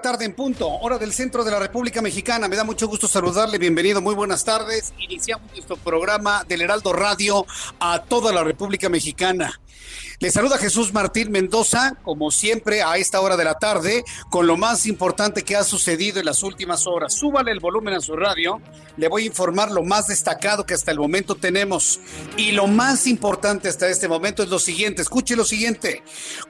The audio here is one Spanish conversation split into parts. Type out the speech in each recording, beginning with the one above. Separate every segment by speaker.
Speaker 1: tarde en punto, hora del centro de la República Mexicana. Me da mucho gusto saludarle, bienvenido, muy buenas tardes. Iniciamos nuestro programa del Heraldo Radio a toda la República Mexicana. Le saluda Jesús Martín Mendoza, como siempre, a esta hora de la tarde, con lo más importante que ha sucedido en las últimas horas. Súbale el volumen a su radio, le voy a informar lo más destacado que hasta el momento tenemos. Y lo más importante hasta este momento es lo siguiente, escuche lo siguiente.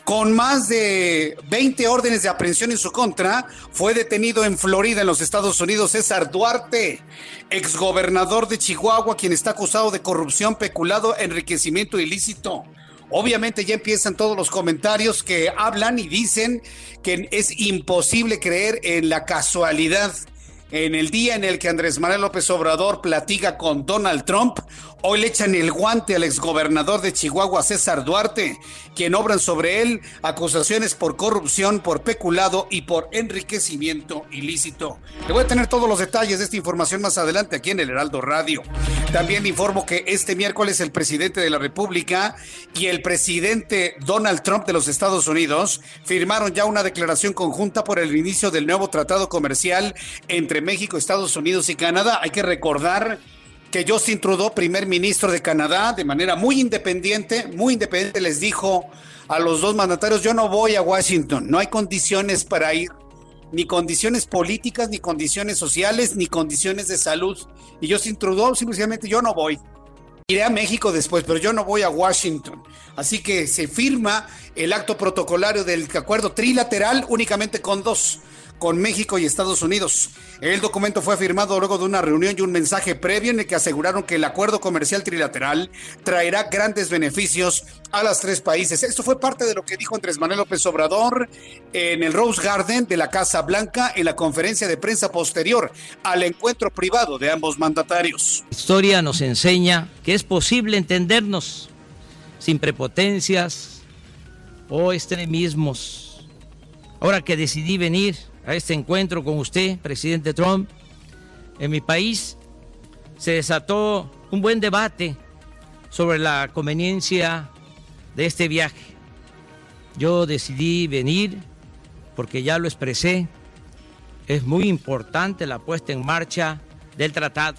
Speaker 1: Con más de 20 órdenes de aprehensión en su contra, fue detenido en Florida, en los Estados Unidos, César Duarte, exgobernador de Chihuahua, quien está acusado de corrupción, peculado, enriquecimiento ilícito. Obviamente ya empiezan todos los comentarios que hablan y dicen que es imposible creer en la casualidad. En el día en el que Andrés Manuel López Obrador platica con Donald Trump, Hoy le echan el guante al exgobernador de Chihuahua, César Duarte, quien obran sobre él acusaciones por corrupción, por peculado y por enriquecimiento ilícito. Le voy a tener todos los detalles de esta información más adelante aquí en el Heraldo Radio. También informo que este miércoles el presidente de la República y el presidente Donald Trump de los Estados Unidos firmaron ya una declaración conjunta por el inicio del nuevo tratado comercial entre México, Estados Unidos y Canadá. Hay que recordar que Justin Trudeau, primer ministro de Canadá, de manera muy independiente, muy independiente, les dijo a los dos mandatarios, yo no voy a Washington, no hay condiciones para ir, ni condiciones políticas, ni condiciones sociales, ni condiciones de salud. Y Justin Trudeau simplemente, yo no voy. Iré a México después, pero yo no voy a Washington. Así que se firma el acto protocolario del acuerdo trilateral únicamente con dos con México y Estados Unidos. El documento fue firmado luego de una reunión y un mensaje previo en el que aseguraron que el acuerdo comercial trilateral traerá grandes beneficios a los tres países. Esto fue parte de lo que dijo Andrés Manuel López Obrador en el Rose Garden de la Casa Blanca en la conferencia de prensa posterior al encuentro privado de ambos mandatarios.
Speaker 2: La historia nos enseña que es posible entendernos sin prepotencias o extremismos. Ahora que decidí venir a este encuentro con usted, presidente Trump. En mi país se desató un buen debate sobre la conveniencia de este viaje. Yo decidí venir porque ya lo expresé. Es muy importante la puesta en marcha del tratado.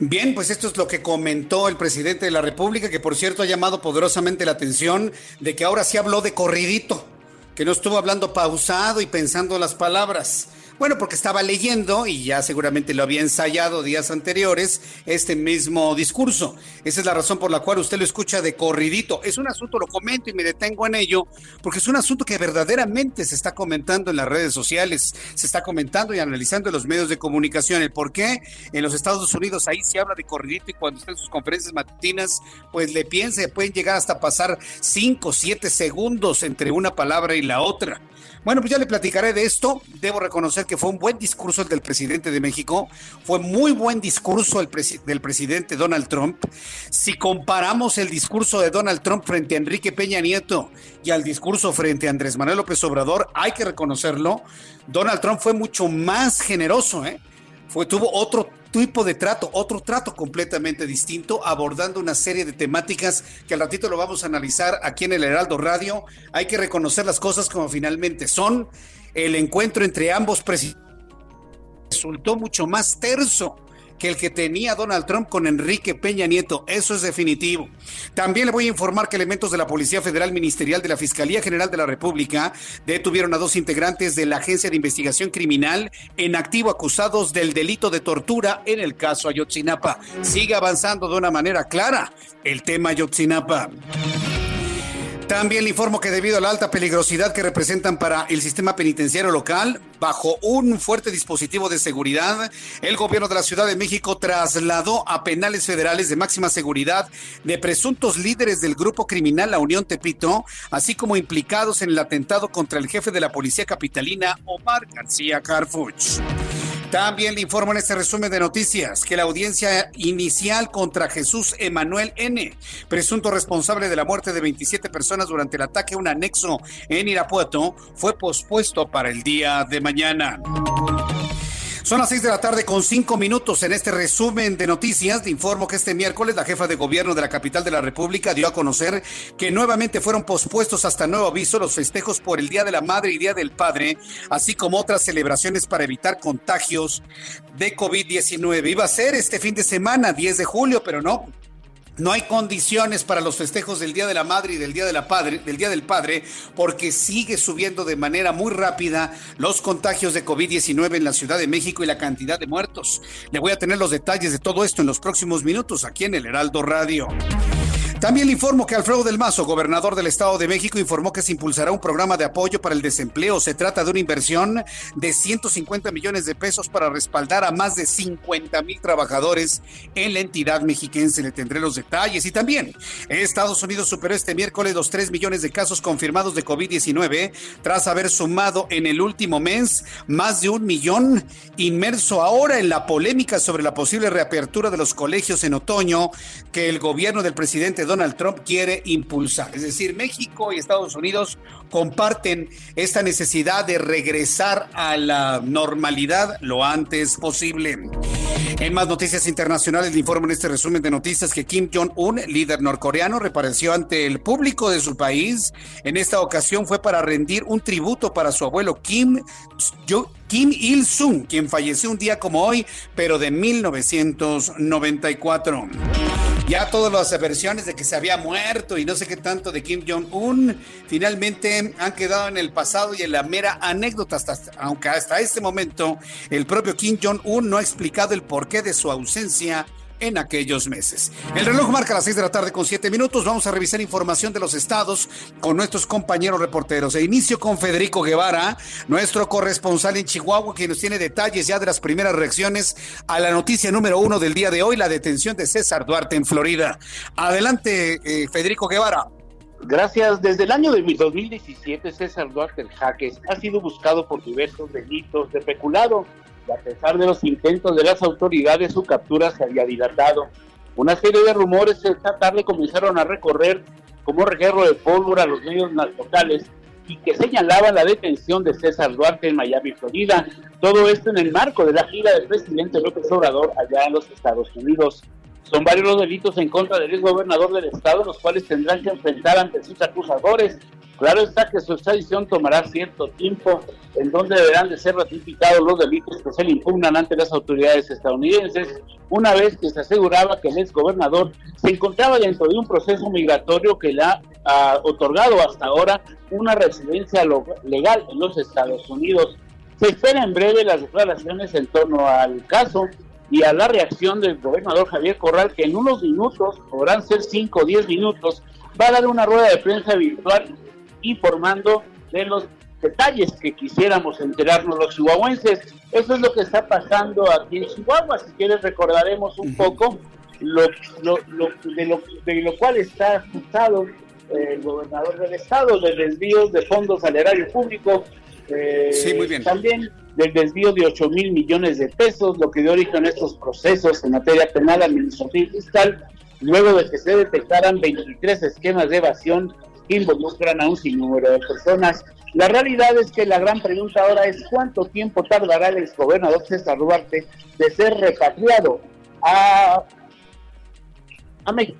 Speaker 1: Bien, pues esto es lo que comentó el presidente de la República, que por cierto ha llamado poderosamente la atención de que ahora sí habló de corridito que no estuvo hablando pausado y pensando las palabras. Bueno, porque estaba leyendo y ya seguramente lo había ensayado días anteriores este mismo discurso. Esa es la razón por la cual usted lo escucha de corridito. Es un asunto, lo comento y me detengo en ello, porque es un asunto que verdaderamente se está comentando en las redes sociales, se está comentando y analizando en los medios de comunicación. El por qué en los Estados Unidos ahí se habla de corridito y cuando está en sus conferencias matutinas, pues le piensa, pueden llegar hasta pasar 5, 7 segundos entre una palabra y la otra. Bueno, pues ya le platicaré de esto. Debo reconocer que fue un buen discurso el del presidente de México. Fue muy buen discurso el del presidente Donald Trump. Si comparamos el discurso de Donald Trump frente a Enrique Peña Nieto y al discurso frente a Andrés Manuel López Obrador, hay que reconocerlo. Donald Trump fue mucho más generoso, ¿eh? Fue, tuvo otro tipo de trato, otro trato completamente distinto, abordando una serie de temáticas que al ratito lo vamos a analizar aquí en el Heraldo Radio. Hay que reconocer las cosas como finalmente son. el encuentro entre ambos presidentes resultó mucho más terso que el que tenía Donald Trump con Enrique Peña Nieto. Eso es definitivo. También le voy a informar que elementos de la Policía Federal Ministerial de la Fiscalía General de la República detuvieron a dos integrantes de la Agencia de Investigación Criminal en activo acusados del delito de tortura en el caso Ayotzinapa. Sigue avanzando de una manera clara el tema Ayotzinapa. También le informo que debido a la alta peligrosidad que representan para el sistema penitenciario local, bajo un fuerte dispositivo de seguridad, el gobierno de la Ciudad de México trasladó a penales federales de máxima seguridad de presuntos líderes del grupo criminal La Unión Tepito, así como implicados en el atentado contra el jefe de la policía capitalina, Omar García Carfuch. También le informo en este resumen de noticias que la audiencia inicial contra Jesús Emanuel N., presunto responsable de la muerte de 27 personas durante el ataque a un anexo en Irapuato, fue pospuesto para el día de mañana. Son las seis de la tarde con cinco minutos. En este resumen de noticias, te informo que este miércoles la jefa de gobierno de la capital de la República dio a conocer que nuevamente fueron pospuestos hasta nuevo aviso los festejos por el Día de la Madre y Día del Padre, así como otras celebraciones para evitar contagios de COVID-19. Iba a ser este fin de semana, 10 de julio, pero no, no hay condiciones para los festejos del Día de la Madre y del Día Padre, del Día del Padre, porque sigue subiendo de manera muy rápida los contagios de COVID-19 en la Ciudad de México y la cantidad de muertos. Le voy a tener los detalles de todo esto en los próximos minutos aquí en el Heraldo Radio. También le informo que Alfredo del Mazo, gobernador del Estado de México, informó que se impulsará un programa de apoyo para el desempleo. Se trata de una inversión de 150 millones de pesos para respaldar a más de 50 mil trabajadores en la entidad mexiquense. Le tendré los detalles. Y también, Estados Unidos superó este miércoles los 3 millones de casos confirmados de COVID-19 tras haber sumado en el último mes más de un millón, inmerso ahora en la polémica sobre la posible reapertura de los colegios en otoño que el gobierno del presidente Donald Trump quiere impulsar. Es decir, México y Estados Unidos comparten esta necesidad de regresar a la normalidad lo antes posible. En más noticias internacionales, le informo en este resumen de noticias que Kim Jong-un, líder norcoreano, reapareció ante el público de su país. En esta ocasión fue para rendir un tributo para su abuelo Kim Kim Il-sung, quien falleció un día como hoy, pero de 1994. Ya todas las versiones de que se había muerto y no sé qué tanto de Kim Jong-un finalmente han quedado en el pasado y en la mera anécdota, hasta, aunque hasta este momento el propio Kim Jong-un no ha explicado el porqué de su ausencia en aquellos meses. El reloj marca las 6 de la tarde con 7 minutos. Vamos a revisar información de los estados con nuestros compañeros reporteros. E inicio con Federico Guevara, nuestro corresponsal en Chihuahua, que nos tiene detalles ya de las primeras reacciones a la noticia número uno del día de hoy, la detención de César Duarte en Florida. Adelante, eh, Federico Guevara.
Speaker 3: Gracias. Desde el año de 2017, César Duarte Jaques ha sido buscado por diversos delitos de peculado y a pesar de los intentos de las autoridades, su captura se había dilatado. Una serie de rumores esta tarde comenzaron a recorrer como reguerro de pólvora a los medios locales y que señalaban la detención de César Duarte en Miami, Florida. Todo esto en el marco de la gira del presidente López Obrador allá en los Estados Unidos. Son varios los delitos en contra del exgobernador del estado, los cuales tendrán que enfrentar ante sus acusadores. Claro está que su extradición tomará cierto tiempo, en donde deberán de ser ratificados los delitos que se le impugnan ante las autoridades estadounidenses, una vez que se aseguraba que el exgobernador se encontraba dentro de un proceso migratorio que le ha, otorgado hasta ahora una residencia legal en los Estados Unidos. Se espera en breve las declaraciones en torno al caso y a la reacción del gobernador Javier Corral, que en unos minutos, podrán ser 5 o 10 minutos, va a dar una rueda de prensa virtual informando de los detalles que quisiéramos enterarnos los chihuahuenses. Eso es lo que está pasando aquí en Chihuahua. Si quieres recordaremos un poco lo, lo, de, lo, de lo cual está acusado eh, el gobernador del estado, de desvíos de fondos al erario público.
Speaker 1: Eh, sí, muy bien.
Speaker 3: También del desvío de 8 mil millones de pesos, lo que dio origen a estos procesos en materia penal, administrativa y fiscal, luego de que se detectaran 23 esquemas de evasión involucran a un sinnúmero de personas. La realidad es que la gran pregunta ahora es cuánto tiempo tardará el exgobernador César Duarte de ser repatriado a, a México.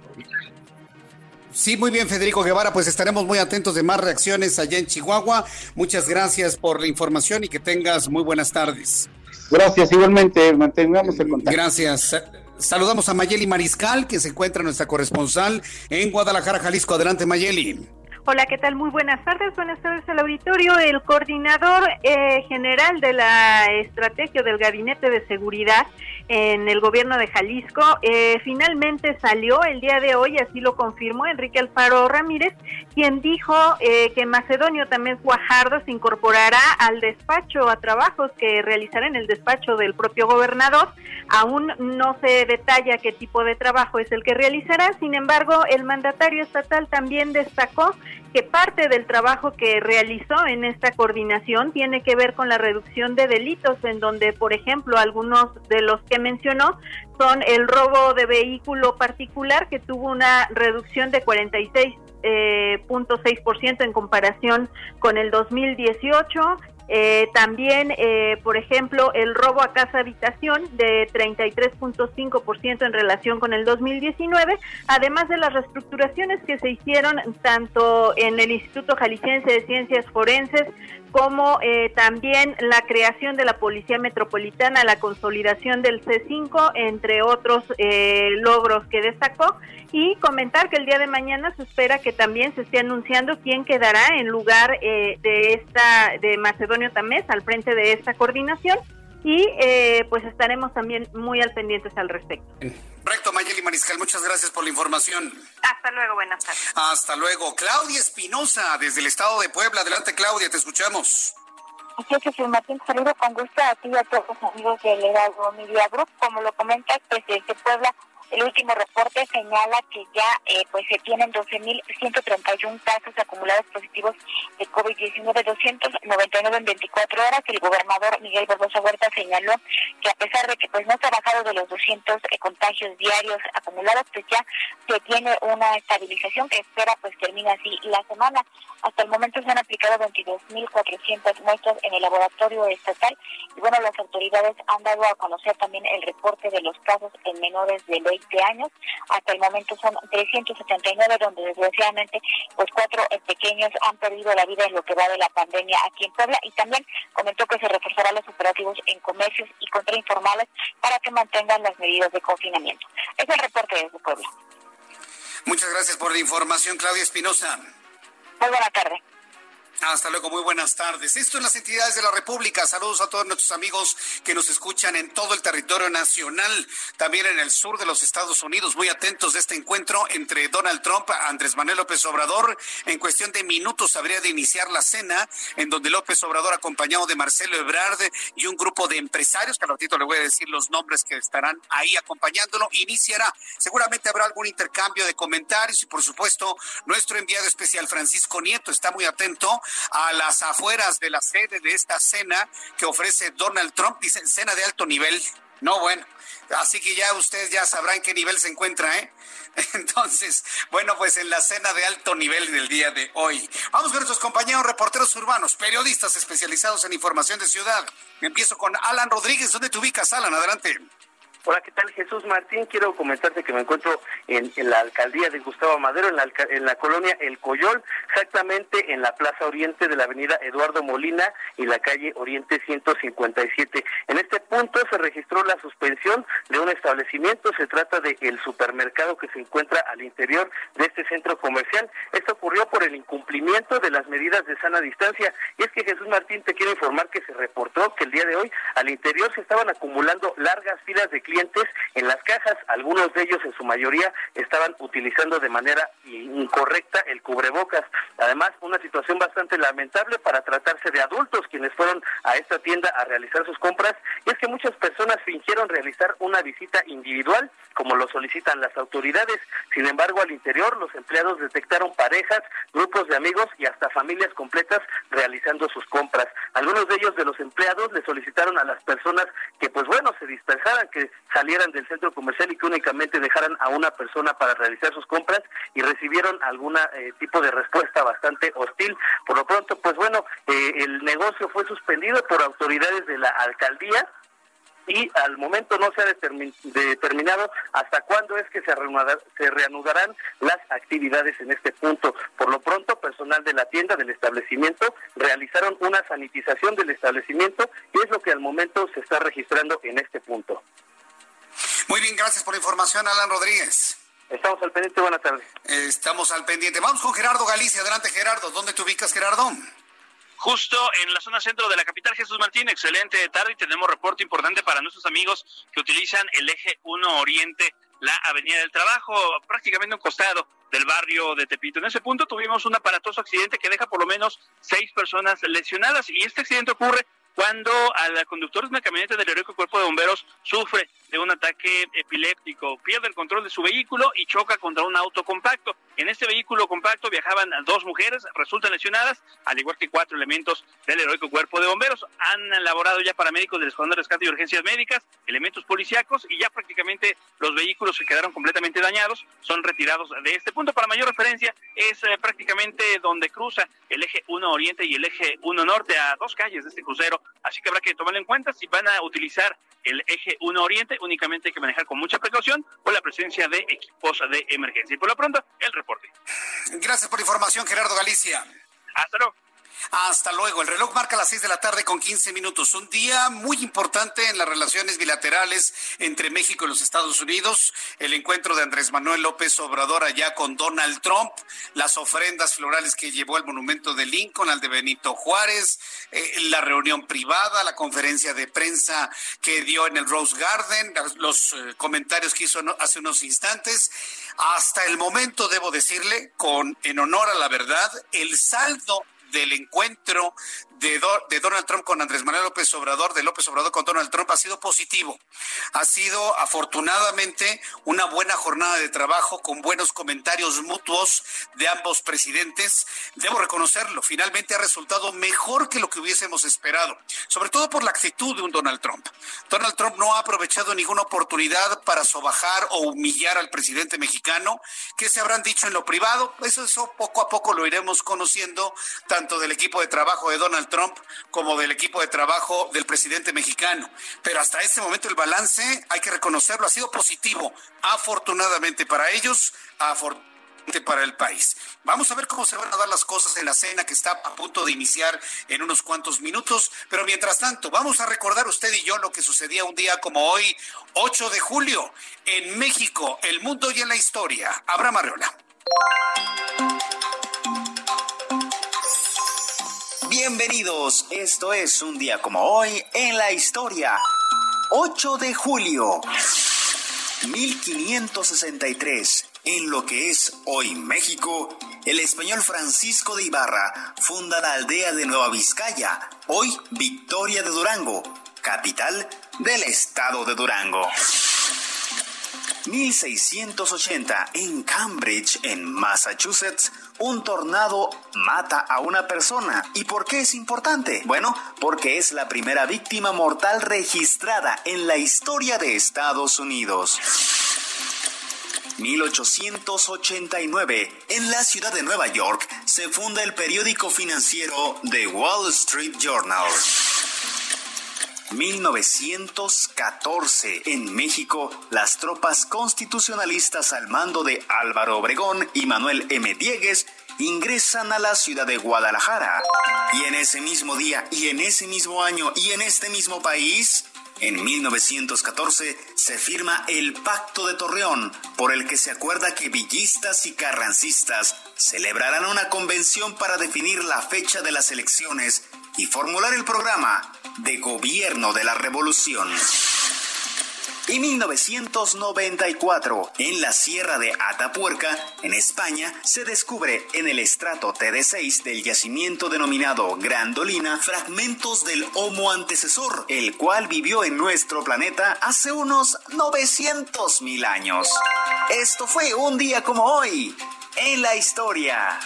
Speaker 1: Sí, muy bien, Federico Guevara. Pues estaremos muy atentos de más reacciones allá en Chihuahua. Muchas gracias por la información y que tengas muy buenas tardes.
Speaker 3: Gracias, igualmente. Mantengamos el contacto.
Speaker 1: Gracias. Saludamos a Mayeli Mariscal, que se encuentra nuestra corresponsal en Guadalajara, Jalisco. Adelante, Mayeli.
Speaker 4: Hola, ¿qué tal? Muy buenas tardes. Buenas tardes al auditorio. El coordinador eh, general de la estrategia del Gabinete de Seguridad en el gobierno de Jalisco eh, finalmente salió el día de hoy, así lo confirmó Enrique Alfaro Ramírez, quien dijo eh, que Macedonio también Guajardo se incorporará al despacho, a trabajos que realizará en el despacho del propio gobernador. Aún no se detalla qué tipo de trabajo es el que realizará, sin embargo, el mandatario estatal también destacó que parte del trabajo que realizó en esta coordinación tiene que ver con la reducción de delitos, en donde, por ejemplo, algunos de los que mencionó son el robo de vehículo particular, que tuvo una reducción de 46 eh, en comparación con el 2018, eh, también, eh, por ejemplo, el robo a casa habitación de 33.5% en relación con el 2019, además de las reestructuraciones que se hicieron tanto en el Instituto Jalisciense de Ciencias Forenses como eh, también la creación de la Policía Metropolitana, la consolidación del C5, entre otros eh, logros que destacó, y comentar que el día de mañana se espera que también se esté anunciando quién quedará en lugar eh, de esta de Macedonio Tamés al frente de esta coordinación y pues estaremos también muy al pendientes al respecto.
Speaker 1: Correcto, Mayeli Mariscal, muchas gracias por la información.
Speaker 4: Hasta luego, buenas tardes.
Speaker 1: Hasta luego. Claudia Espinosa, desde el estado de Puebla. Adelante, Claudia, te escuchamos.
Speaker 5: Así es, Martín, saludo con gusto a ti y a todos los amigos del Heraldo Media Group. Como lo comentas, pues desde Puebla el último reporte señala que ya eh, pues se tienen 12.131 casos acumulados positivos de COVID-19, 299 en 24 horas. El gobernador Miguel Barbosa Huerta señaló que a pesar de que pues no se ha bajado de los 200 eh, contagios diarios acumulados, pues ya se tiene una estabilización que espera pues termine así la semana. Hasta el momento se han aplicado 22.400 muestras en el laboratorio estatal y bueno, las autoridades han dado a conocer también el reporte de los casos en menores de ley años. Hasta el momento son 379, donde desgraciadamente pues cuatro eh, pequeños han perdido la vida en lo que va de la pandemia aquí en Puebla y también comentó que se reforzarán los operativos en comercios y contrainformales para que mantengan las medidas de confinamiento. Es el reporte desde Puebla.
Speaker 1: Muchas gracias por la información, Claudia Espinosa.
Speaker 5: Muy buena tarde.
Speaker 1: Hasta luego, muy buenas tardes. Esto es las entidades de la República. Saludos a todos nuestros amigos que nos escuchan en todo el territorio nacional, también en el sur de los Estados Unidos. Muy atentos de este encuentro entre Donald Trump, Andrés Manuel López Obrador. En cuestión de minutos habría de iniciar la cena, en donde López Obrador, acompañado de Marcelo Ebrard y un grupo de empresarios, que al ratito le voy a decir los nombres que estarán ahí acompañándolo, iniciará. Seguramente habrá algún intercambio de comentarios y, por supuesto, nuestro enviado especial Francisco Nieto está muy atento a las afueras de la sede de esta cena que ofrece Donald Trump. Dicen cena de alto nivel. No, bueno. Así que ya ustedes ya sabrán qué nivel se encuentra, ¿eh? Entonces, bueno, pues en la cena de alto nivel del día de hoy. Vamos con nuestros compañeros reporteros urbanos, periodistas especializados en información de ciudad. Empiezo con Alan Rodríguez. ¿Dónde te ubicas, Alan? Adelante.
Speaker 6: Hola, ¿qué tal Jesús Martín? Quiero comentarte que me encuentro en, la alcaldía de Gustavo Madero, en la, en la, colonia El Coyol, exactamente en la plaza oriente de la avenida Eduardo Molina y la calle Oriente 157. En este punto se registró la suspensión de un establecimiento, se trata de el supermercado que se encuentra al interior de este centro comercial. Esto ocurrió por el incumplimiento de las medidas de sana distancia. Y es que Jesús Martín te quiero informar que se reportó que el día de hoy al interior se estaban acumulando largas filas de clientes en las cajas. Algunos de ellos, en su mayoría, estaban utilizando de manera incorrecta el cubrebocas. Además, una situación bastante lamentable para tratarse de adultos quienes fueron a esta tienda a realizar sus compras. Y es que muchas personas fingieron realizar una visita individual, como lo solicitan las autoridades. Sin embargo, al interior, los empleados detectaron parejas, grupos de amigos y hasta familias completas realizando sus compras. Algunos de ellos, de los empleados, le solicitaron a las personas que, pues bueno, se dispersaran, que salieran del centro comercial y que únicamente dejaran a una persona para realizar sus compras y recibieron algún eh, tipo de respuesta bastante hostil. Por lo pronto, pues bueno, eh, el negocio fue suspendido por autoridades de la alcaldía y al momento no se ha determinado hasta cuándo es que se, se reanudarán las actividades en este punto. Por lo pronto, personal de la tienda, del establecimiento, realizaron una sanitización del establecimiento y es lo que al momento se está registrando en este punto.
Speaker 1: Muy bien, gracias por la información, Alan Rodríguez.
Speaker 6: Estamos al pendiente, buenas tardes.
Speaker 1: Estamos al pendiente. Vamos con Gerardo Galicia. Adelante, Gerardo. ¿Dónde te ubicas, Gerardo?
Speaker 7: Justo en la zona centro de la capital, Jesús Martín, excelente tarde y tenemos reporte importante para nuestros amigos que utilizan el eje 1 Oriente, la Avenida del Trabajo, prácticamente un costado del barrio de Tepito. En ese punto tuvimos un aparatoso accidente que deja por lo menos seis personas lesionadas y este accidente ocurre cuando al conductor de una camioneta del heroico cuerpo de bomberos sufre de un ataque epiléptico, pierde el control de su vehículo y choca contra un auto compacto. En este vehículo compacto viajaban dos mujeres, resultan lesionadas, al igual que cuatro elementos del heroico cuerpo de bomberos. Han elaborado ya paramédicos del Escuadrón de Rescate y Urgencias Médicas, elementos policíacos y ya prácticamente los vehículos que quedaron completamente dañados son retirados de este punto. Para mayor referencia, es eh, prácticamente donde cruza el eje 1 Oriente y el eje 1 Norte a dos calles de este crucero así que habrá que tomarlo en cuenta si van a utilizar el eje 1 Oriente, únicamente hay que manejar con mucha precaución por la presencia de equipos de emergencia. Y por lo pronto, el reporte.
Speaker 1: Gracias por la información, Gerardo Galicia.
Speaker 7: Hasta luego.
Speaker 1: Hasta luego. El reloj marca las seis de la tarde con 15 minutos. Un día muy importante en las relaciones bilaterales entre México y los Estados Unidos. El encuentro de Andrés Manuel López Obrador allá con Donald Trump. Las ofrendas florales que llevó al monumento de Lincoln, al de Benito Juárez. Eh, la reunión privada, la conferencia de prensa que dio en el Rose Garden. Los eh, comentarios que hizo hace unos instantes. Hasta el momento, debo decirle, con en honor a la verdad, el saldo del encuentro de, de, Donald Trump con Andrés Manuel López Obrador, de López Obrador con Donald Trump, ha sido positivo. Ha sido afortunadamente una buena jornada de trabajo con buenos comentarios mutuos de ambos presidentes. Debo reconocerlo, finalmente ha resultado mejor que lo que hubiésemos esperado, sobre todo por la actitud de un Donald Trump. Donald Trump no ha aprovechado ninguna oportunidad para sobajar o humillar al presidente mexicano, que se habrán dicho en lo privado, eso, eso poco a poco lo iremos conociendo, tanto del equipo de trabajo de Donald Trump como del equipo de trabajo del presidente mexicano. Pero hasta este momento el balance, hay que reconocerlo, ha sido positivo, afortunadamente para ellos, afortunadamente para el país. Vamos a ver cómo se van a dar las cosas en la cena que está a punto de iniciar en unos cuantos minutos, pero mientras tanto, vamos a recordar usted y yo lo que sucedía un día como hoy, 8 de julio, en México, el mundo y en la historia. Abraham Arreola.
Speaker 8: Bienvenidos, esto es un día como hoy en la historia. 8 de julio 1563, en lo que es hoy México, el español Francisco de Ibarra funda la aldea de Nueva Vizcaya, hoy Victoria de Durango, capital del estado de Durango. 1680, en Cambridge, en Massachusetts, un tornado mata a una persona. ¿Y por qué es importante? Bueno, porque es la primera víctima mortal registrada en la historia de Estados Unidos. 1889, en la ciudad de Nueva York, se funda el periódico financiero The Wall Street Journal. 1914, en México, las tropas constitucionalistas al mando de Álvaro Obregón y Manuel M. Diegues ingresan a la ciudad de Guadalajara. Y en ese mismo día, y en ese mismo año, y en este mismo país, en 1914 se firma el Pacto de Torreón, por el que se acuerda que villistas y carrancistas celebrarán una convención para definir la fecha de las elecciones y formular el programa de gobierno de la revolución. En 1994, en la Sierra de Atapuerca, en España, se descubre en el estrato TD6 del yacimiento denominado Grandolina fragmentos del Homo antecesor, el cual vivió en nuestro planeta hace unos 900 mil años. Esto fue un día como hoy, en la historia.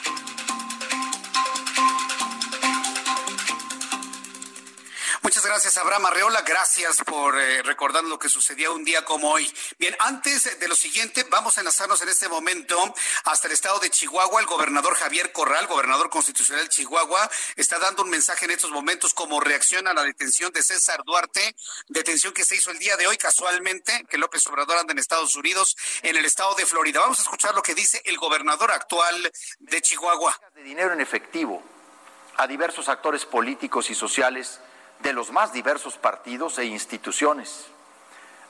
Speaker 1: Muchas gracias, Abraham Arreola. Gracias por eh, recordar lo que sucedía un día como hoy. Bien, antes de lo siguiente, vamos a enlazarnos en este momento hasta el estado de Chihuahua. El gobernador Javier Corral, gobernador constitucional de Chihuahua, está dando un mensaje en estos momentos como reacción a la detención de César Duarte, detención que se hizo el día de hoy casualmente, que López Obrador anda en Estados Unidos, en el estado de Florida. Vamos a escuchar lo que dice el gobernador actual de Chihuahua.
Speaker 9: De dinero en efectivo a diversos actores políticos y sociales de los más diversos partidos e instituciones,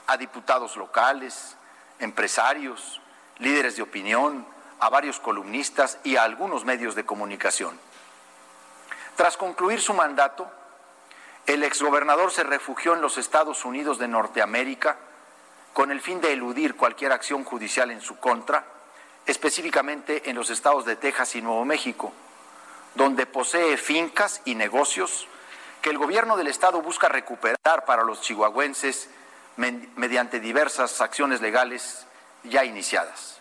Speaker 9: a diputados locales, empresarios, líderes de opinión, a varios columnistas y a algunos medios de comunicación. Tras concluir su mandato, el exgobernador se refugió en los Estados Unidos de Norteamérica con el fin de eludir cualquier acción judicial en su contra, específicamente en los estados de Texas y Nuevo México, donde posee fincas y negocios que el gobierno del estado busca recuperar para los chihuahuenses mediante diversas acciones legales ya iniciadas.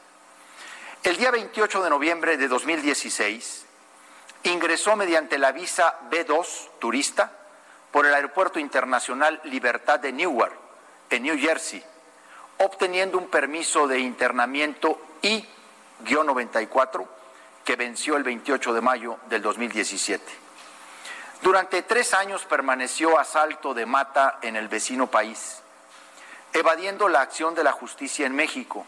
Speaker 9: El día 28 de noviembre de 2016 ingresó mediante la visa B2 turista por el Aeropuerto Internacional Libertad de Newark, en New Jersey, obteniendo un permiso de internamiento I-94 que venció el 28 de mayo del 2017. Durante tres años permaneció a salto de mata en el vecino país, evadiendo la acción de la justicia en México,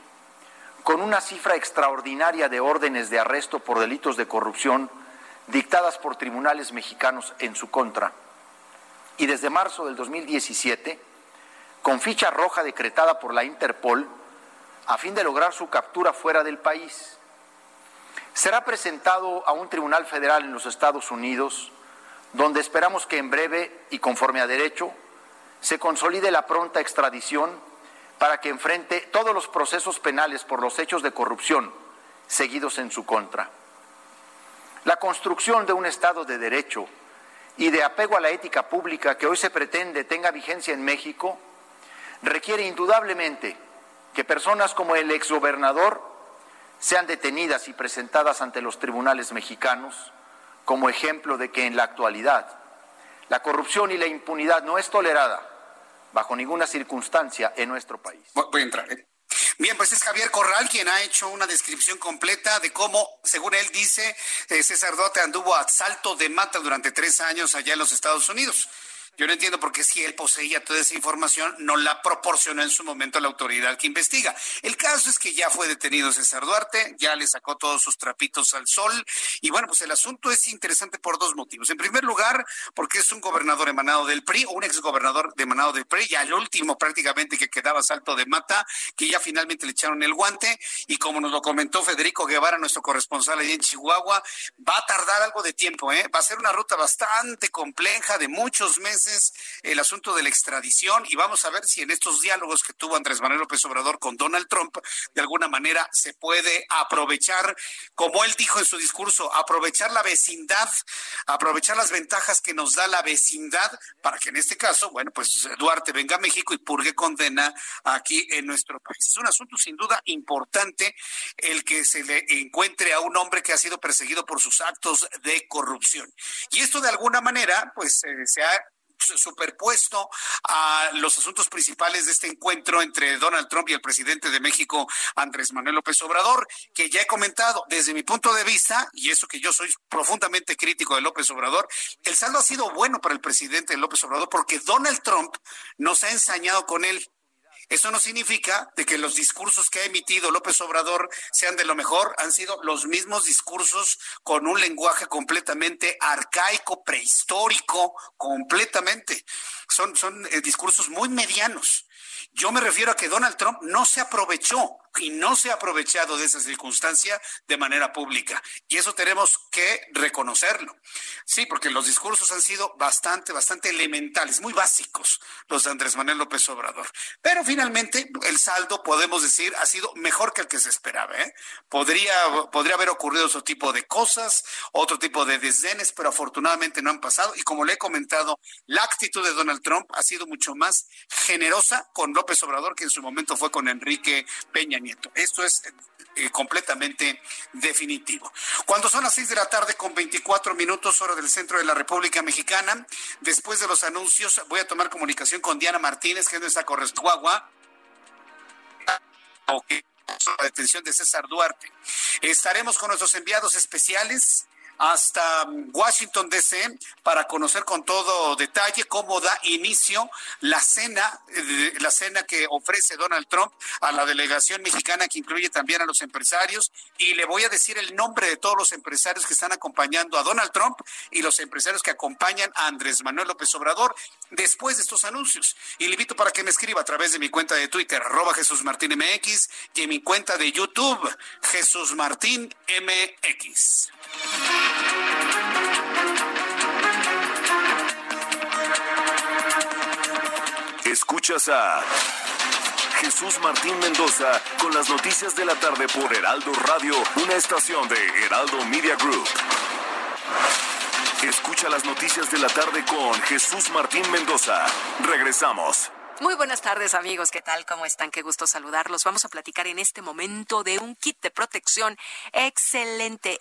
Speaker 9: con una cifra extraordinaria de órdenes de arresto por delitos de corrupción dictadas por tribunales mexicanos en su contra. Y desde marzo del 2017, con ficha roja decretada por la Interpol, a fin de lograr su captura fuera del país. Será presentado a un tribunal federal en los Estados Unidos donde esperamos que en breve y conforme a derecho se consolide la pronta extradición para que enfrente todos los procesos penales por los hechos de corrupción seguidos en su contra. La construcción de un Estado de Derecho y de apego a la ética pública que hoy se pretende tenga vigencia en México requiere indudablemente que personas como el exgobernador sean detenidas y presentadas ante los tribunales mexicanos como ejemplo de que en la actualidad la corrupción y la impunidad no es tolerada bajo ninguna circunstancia en nuestro país.
Speaker 1: Voy a entrar. ¿eh? Bien, pues es Javier Corral quien ha hecho una descripción completa de cómo, según él dice, eh, César Dote anduvo a salto de mata durante tres años allá en los Estados Unidos. Yo no entiendo por qué si él poseía toda esa información no la proporcionó en su momento a la autoridad que investiga. El caso es que ya fue detenido César Duarte, ya le sacó todos sus trapitos al sol y bueno, pues el asunto es interesante por dos motivos. En primer lugar, porque es un gobernador emanado del PRI o un exgobernador emanado del PRI, ya el último prácticamente que quedaba salto de mata, que ya finalmente le echaron el guante y como nos lo comentó Federico Guevara, nuestro corresponsal ahí en Chihuahua, va a tardar algo de tiempo, ¿eh? va a ser una ruta bastante compleja de muchos meses el asunto de la extradición y vamos a ver si en estos diálogos que tuvo Andrés Manuel López Obrador con Donald Trump, de alguna manera se puede aprovechar, como él dijo en su discurso, aprovechar la vecindad, aprovechar las ventajas que nos da la vecindad para que en este caso, bueno, pues Duarte venga a México y purgue condena aquí en nuestro país. Es un asunto sin duda importante el que se le encuentre a un hombre que ha sido perseguido por sus actos de corrupción. Y esto de alguna manera, pues eh, se ha superpuesto a los asuntos principales de este encuentro entre Donald Trump y el presidente de México, Andrés Manuel López Obrador, que ya he comentado desde mi punto de vista, y eso que yo soy profundamente crítico de López Obrador, el saldo ha sido bueno para el presidente López Obrador porque Donald Trump nos ha ensañado con él. Eso no significa de que los discursos que ha emitido López Obrador sean de lo mejor, han sido los mismos discursos con un lenguaje completamente arcaico, prehistórico, completamente. Son, son eh, discursos muy medianos. Yo me refiero a que Donald Trump no se aprovechó y no se ha aprovechado de esa circunstancia de manera pública. Y eso tenemos que reconocerlo. Sí, porque los discursos han sido bastante, bastante elementales, muy básicos, los de Andrés Manuel López Obrador. Pero finalmente, el saldo, podemos decir, ha sido mejor que el que se esperaba. ¿eh? Podría, podría haber ocurrido otro tipo de cosas, otro tipo de desdenes, pero afortunadamente no han pasado. Y como le he comentado, la actitud de Donald Trump ha sido mucho más generosa con López Obrador que en su momento fue con Enrique Peña Esto es eh, completamente definitivo. Cuando son las 6 de la tarde con 24 minutos hora del centro de la República Mexicana, después de los anuncios voy a tomar comunicación con Diana Martínez, que es nuestra corresguagua la detención de César Duarte. Estaremos con nuestros enviados especiales hasta Washington, D.C., para conocer con todo detalle cómo da inicio la cena, eh, la cena que ofrece Donald Trump a la delegación mexicana, que incluye también a los empresarios. Y le voy a decir el nombre de todos los empresarios que están acompañando a Donald Trump y los empresarios que acompañan a Andrés Manuel López Obrador después de estos anuncios. Y le invito para que me escriba a través de mi cuenta de Twitter, arroba Jesús Martín MX, y en mi cuenta de YouTube, Jesús Martín MX.
Speaker 10: Escuchas a Jesús Martín Mendoza con las noticias de la tarde por Heraldo Radio, una estación de Heraldo Media Group. Escucha las noticias de la tarde con Jesús Martín Mendoza. Regresamos.
Speaker 11: Muy buenas tardes amigos, ¿qué tal? ¿Cómo están? Qué gusto saludarlos. Vamos a platicar en este momento de un kit de protección excelente,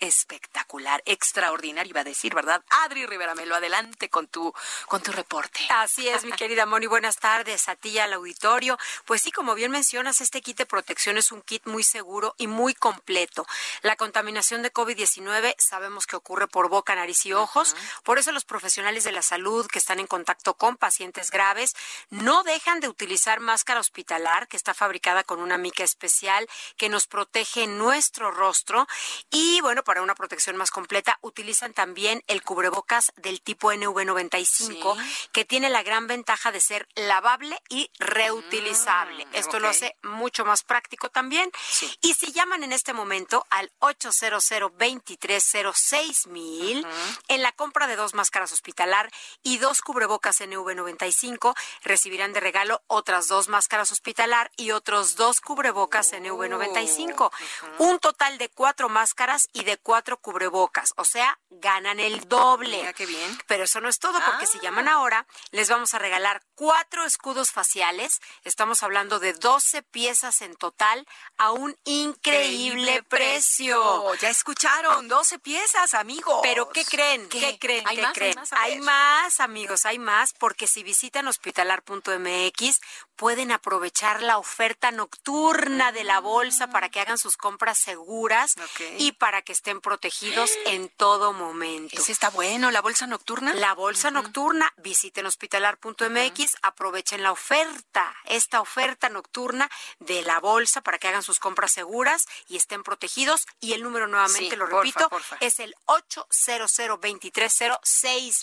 Speaker 11: espectacular, extraordinario, iba a decir, ¿verdad? Adri Rivera Melo, adelante con tu, con tu reporte.
Speaker 12: Así es, mi querida Moni, buenas tardes a ti y al auditorio. Pues sí, como bien mencionas, este kit de protección es un kit muy seguro y muy completo. La contaminación de COVID-19 sabemos que ocurre por boca, nariz y ojos, por eso los profesionales de la salud que están en contacto con pacientes graves no dejan de utilizar máscara hospitalar que está fabricada con una mica especial que nos protege nuestro rostro y bueno, para una protección más completa, utilizan también el cubrebocas del tipo NV95, que tiene la gran ventaja de ser lavable y reutilizable. Mm, Esto lo hace mucho más práctico también. Y si llaman en este momento al 800 2306 mil en la compra de dos máscaras hospitalar y dos cubrebocas NV95, recibirán de regalo otras dos máscaras hospitalar y otros dos cubrebocas NV95. Un total de cuatro máscaras y de cuatro cubrebocas, o sea, ganan el doble.
Speaker 11: qué bien.
Speaker 12: Pero eso no es todo, porque si llaman ahora, les vamos a regalar cuatro escudos faciales. Estamos hablando de 12 piezas en total a un increíble, precio.
Speaker 11: Ya escucharon, 12 piezas, amigos.
Speaker 12: Pero ¿qué creen? ¿Qué, creen? ¿Hay, más, creen? hay más, amigos, hay más, porque si visitan hospitalar.mx pueden aprovechar la oferta nocturna de la bolsa para que hagan sus compras seguras y para que estén protegidos en todo momento.
Speaker 11: ¿Ese está bueno, la bolsa nocturna?
Speaker 12: La bolsa nocturna, visiten hospitalar.mx, aprovechen la oferta, esta oferta nocturna de la bolsa para que hagan sus compras seguras y estén protegidos. Y el número nuevamente, lo repito, es el 800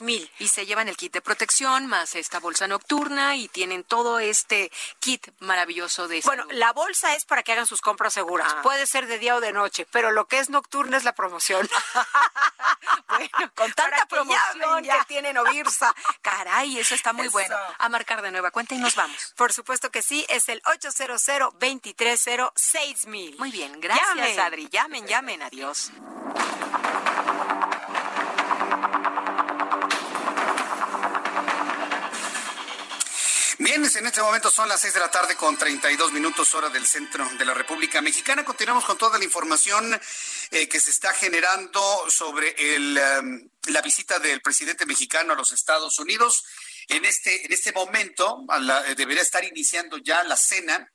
Speaker 12: mil
Speaker 11: Y se llevan el kit de protección más esta bolsa nocturna y tienen todo este kit maravilloso de
Speaker 12: Bueno, la bolsa es para que hagan sus compras seguras. Ah. Puede ser de día o de noche, pero lo que es nocturna es la promoción.
Speaker 11: bueno, con tanta promoción que, tienen Ovirsa. Caray, eso está muy bueno. Marcar de nueva cuenta y nos vamos.
Speaker 12: Por supuesto que sí, es el 800 230 mil.
Speaker 11: Muy bien, gracias Adri. Llamen, llamen, adiós.
Speaker 1: Bien, en este momento son las 6 de la tarde con 32 minutos hora del centro de la República Mexicana. Continuamos con toda la información eh, que se está generando sobre el, em, la visita del presidente mexicano a los Estados Unidos. En este, en este momento eh, debería estar iniciando ya la cena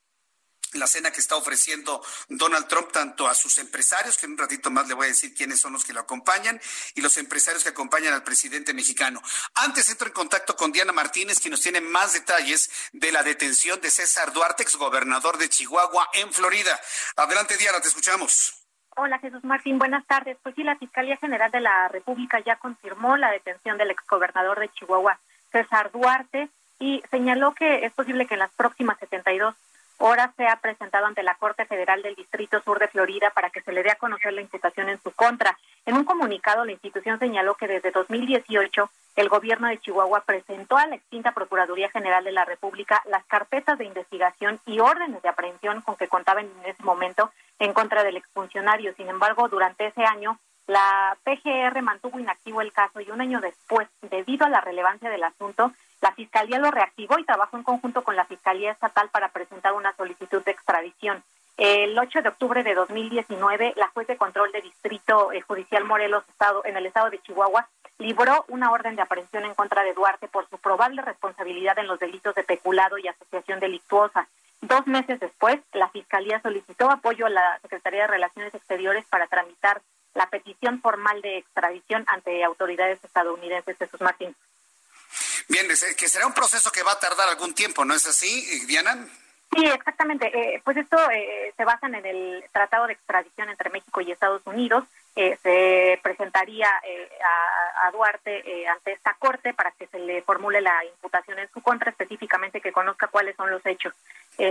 Speaker 1: la cena que está ofreciendo Donald Trump tanto a sus empresarios, que en un ratito más le voy a decir quiénes son los que lo acompañan, y los empresarios que acompañan al presidente mexicano. Antes entro en contacto con Diana Martínez, que nos tiene más detalles de la detención de César Duarte, exgobernador de Chihuahua en Florida. Adelante, Diana, te escuchamos.
Speaker 13: Hola Jesús Martín, buenas tardes. Pues sí, la Fiscalía General de la República ya confirmó la detención del exgobernador de Chihuahua, César Duarte, y señaló que es posible que en las próximas 72 Ahora se ha presentado ante la Corte Federal del Distrito Sur de Florida para que se le dé a conocer la imputación en su contra. En un comunicado, la institución señaló que desde 2018 el gobierno de Chihuahua presentó a la extinta Procuraduría General de la República las carpetas de investigación y órdenes de aprehensión con que contaban en ese momento en contra del exfuncionario. Sin embargo, durante ese año, la PGR mantuvo inactivo el caso y un año después, debido a la relevancia del asunto, la Fiscalía lo reactivó y trabajó en conjunto con la Fiscalía Estatal para presentar una solicitud de extradición. El 8 de octubre de 2019, la juez de control de Distrito eh, Judicial Morelos, estado, en el estado de Chihuahua, libró una orden de aprehensión en contra de Duarte por su probable responsabilidad en los delitos de peculado y asociación delictuosa. Dos meses después, la Fiscalía solicitó apoyo a la Secretaría de Relaciones Exteriores para tramitar la petición formal de extradición ante autoridades estadounidenses. Jesús Martín.
Speaker 1: Bien, que será un proceso que va a tardar algún tiempo, ¿no es así, Diana?
Speaker 13: Sí, exactamente. Eh, pues esto eh, se basa en el Tratado de Extradición entre México y Estados Unidos. Eh, se presentaría a, a, Duarte ante esta corte para que se le formule la imputación en su contra, específicamente que conozca cuáles son los hechos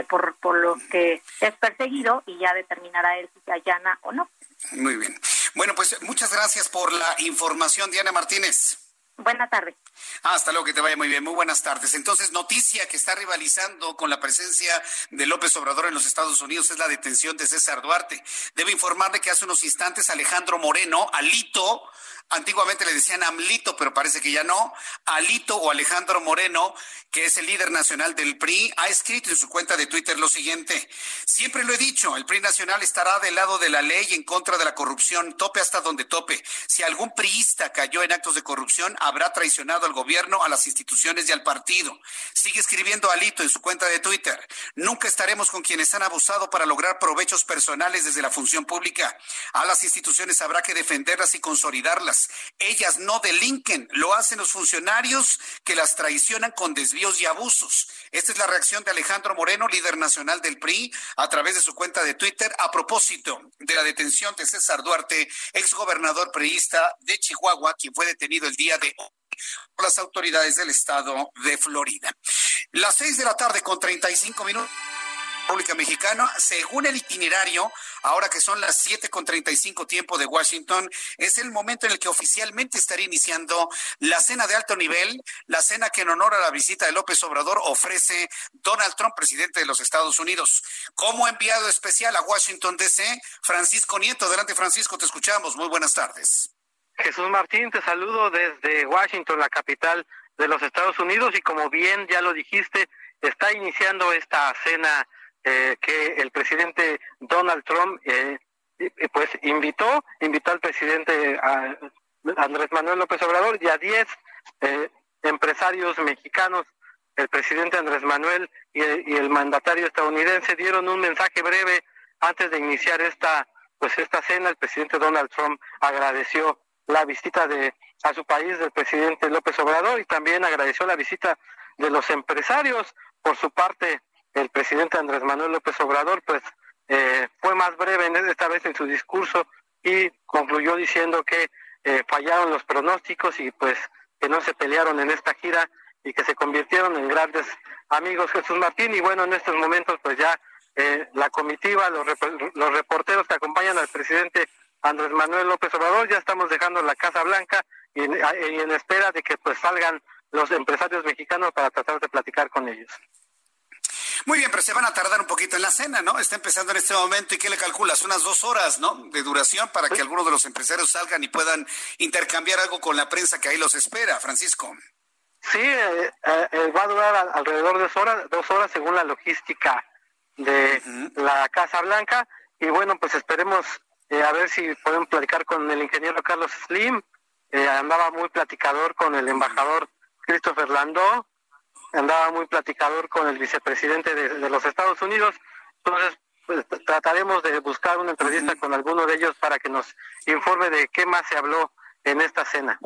Speaker 13: por, por los que es perseguido y ya determinará él si se allana o no.
Speaker 1: Muy bien. Bueno, pues muchas gracias por la información, Diana Martínez.
Speaker 13: Buenas tardes.
Speaker 1: hasta luego, que te vaya muy bien. Muy buenas tardes. Entonces, noticia que está rivalizando con la presencia de López Obrador en los Estados Unidos es la detención de César Duarte. Debo informarle que hace unos instantes Alejandro Moreno, Alito, Antiguamente le decían Amlito, pero parece que ya no. Alito o Alejandro Moreno, que es el líder nacional del PRI, ha escrito en su cuenta de Twitter lo siguiente. Siempre lo he dicho, el PRI nacional estará del lado de la ley en contra de la corrupción, tope hasta donde tope. Si algún priista cayó en actos de corrupción, habrá traicionado al gobierno, a las instituciones y al partido. Sigue escribiendo Alito en su cuenta de Twitter. Nunca estaremos con quienes han abusado para lograr provechos personales desde la función pública. A las instituciones habrá que defenderlas y consolidarlas ellas no delinquen, lo hacen los funcionarios que las traicionan con desvíos y abusos. Esta es la reacción de Alejandro Moreno, líder nacional del PRI, a través de su cuenta de Twitter a propósito de la detención de César Duarte, exgobernador priista de Chihuahua, quien fue detenido el día de hoy por las autoridades del estado de Florida. Las seis de la tarde con 35 minutos. República Mexicana. Según el itinerario, ahora que son las 7 con 35 tiempo de Washington, es el momento en el que oficialmente estará iniciando la cena de alto nivel, la cena que en honor a la visita de López Obrador ofrece Donald Trump, presidente de los Estados Unidos. Como enviado especial a Washington, D.C., Francisco Nieto. Adelante, Francisco, te escuchamos. Muy buenas tardes.
Speaker 14: Jesús Martín, te saludo desde Washington, la capital de los Estados Unidos, y como bien ya lo dijiste, está iniciando esta cena eh, que el presidente Donald Trump eh, pues invitó, invitó al presidente Andrés Manuel López Obrador y a 10 eh, empresarios mexicanos, el presidente Andrés Manuel y el, mandatario estadounidense dieron un mensaje breve antes de iniciar esta pues esta cena. El presidente Donald Trump agradeció la visita de a su país del presidente López Obrador y también agradeció la visita de los empresarios. Por su parte, el presidente Andrés Manuel López Obrador, pues eh, fue más breve esta vez en su discurso y concluyó diciendo que eh, fallaron los pronósticos y pues que no se pelearon en esta gira y que se convirtieron en grandes amigos Jesús Martín y bueno en estos momentos pues ya eh, la comitiva los, reporteros que acompañan al presidente Andrés Manuel López Obrador ya estamos dejando la Casa Blanca y en espera de que pues salgan los empresarios mexicanos para tratar de platicar con ellos.
Speaker 1: Muy bien, pero se van a tardar un poquito en la cena, ¿no? Está empezando en este momento y ¿qué le calculas? Unas dos horas, ¿no? De duración para que algunos de los empresarios salgan y puedan intercambiar algo con la prensa que ahí los espera, Francisco.
Speaker 14: Sí, eh, eh, va a durar alrededor de dos horas, dos horas según la logística de la Casa Blanca. Y bueno, pues esperemos eh, a ver si podemos platicar con el ingeniero Carlos Slim. andaba muy platicador con el embajador Christopher Landó andaba muy platicador con el vicepresidente de, los Estados Unidos. Entonces, pues, trataremos de buscar una entrevista con alguno de ellos para que nos informe de qué más se habló en esta cena.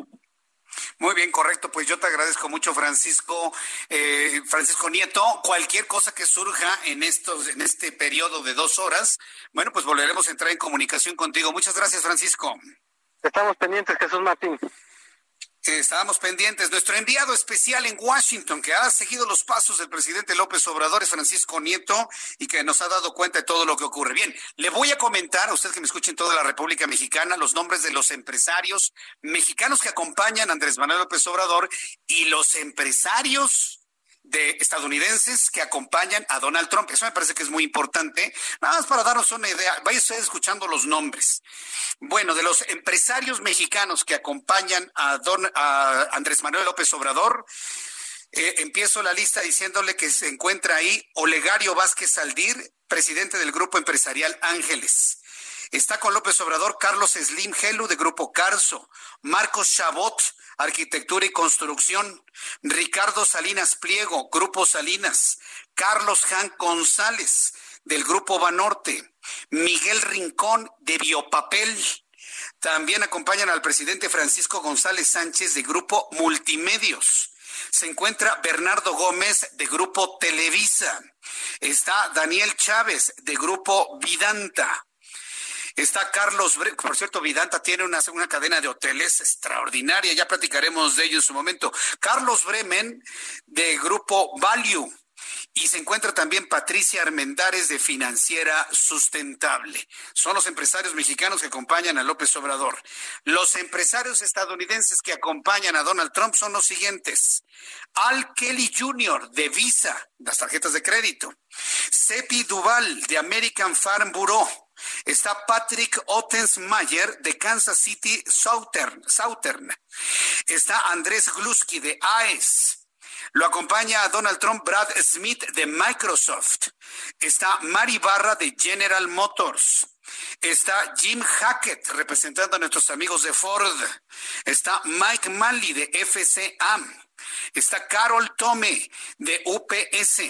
Speaker 1: Muy bien, correcto. Pues yo te agradezco mucho, Francisco, eh, Francisco Nieto. Cualquier cosa que surja en estos, en este periodo de dos horas, bueno, pues volveremos a entrar en comunicación contigo. Muchas gracias, Francisco.
Speaker 14: Estamos pendientes, Jesús Martín.
Speaker 1: Estábamos pendientes. Nuestro enviado especial en Washington, que ha seguido los pasos del presidente López Obrador, es Francisco Nieto, y que nos ha dado cuenta de todo lo que ocurre. Bien, le voy a comentar a usted que me escuche en toda la República Mexicana los nombres de los empresarios mexicanos que acompañan a Andrés Manuel López Obrador y los empresarios de estadounidenses que acompañan a Donald Trump. Eso me parece que es muy importante. Nada más para darnos una idea, vaya usted escuchando los nombres. Bueno, de los empresarios mexicanos que acompañan a, Don, a Andrés Manuel López Obrador, eh, empiezo la lista diciéndole que se encuentra ahí Olegario Vázquez Saldir, presidente del Grupo Empresarial Ángeles. Está con López Obrador Carlos Slim Gelu de Grupo Carso, Marcos Chabot, Arquitectura y Construcción, Ricardo Salinas Pliego, Grupo Salinas, Carlos Jan González del Grupo Banorte, Miguel Rincón de Biopapel. También acompañan al presidente Francisco González Sánchez de Grupo Multimedios. Se encuentra Bernardo Gómez de Grupo Televisa. Está Daniel Chávez de Grupo Vidanta. Está Carlos, por cierto, Vidanta tiene una, una cadena de hoteles extraordinaria, ya platicaremos de ello en su momento. Carlos Bremen, de Grupo Value. Y se encuentra también Patricia Armendares de Financiera Sustentable. Son los empresarios mexicanos que acompañan a López Obrador. Los empresarios estadounidenses que acompañan a Donald Trump son los siguientes. Al Kelly Jr. de Visa, las tarjetas de crédito. Sepi Duval de American Farm Bureau. Está Patrick Ottensmayer de Kansas City Southern. Está Andrés Glusky de AES. Lo acompaña Donald Trump Brad Smith de Microsoft. Está Mari Barra de General Motors. Está Jim Hackett representando a nuestros amigos de Ford. Está Mike Manley de FCA. Está Carol Tome de UPS.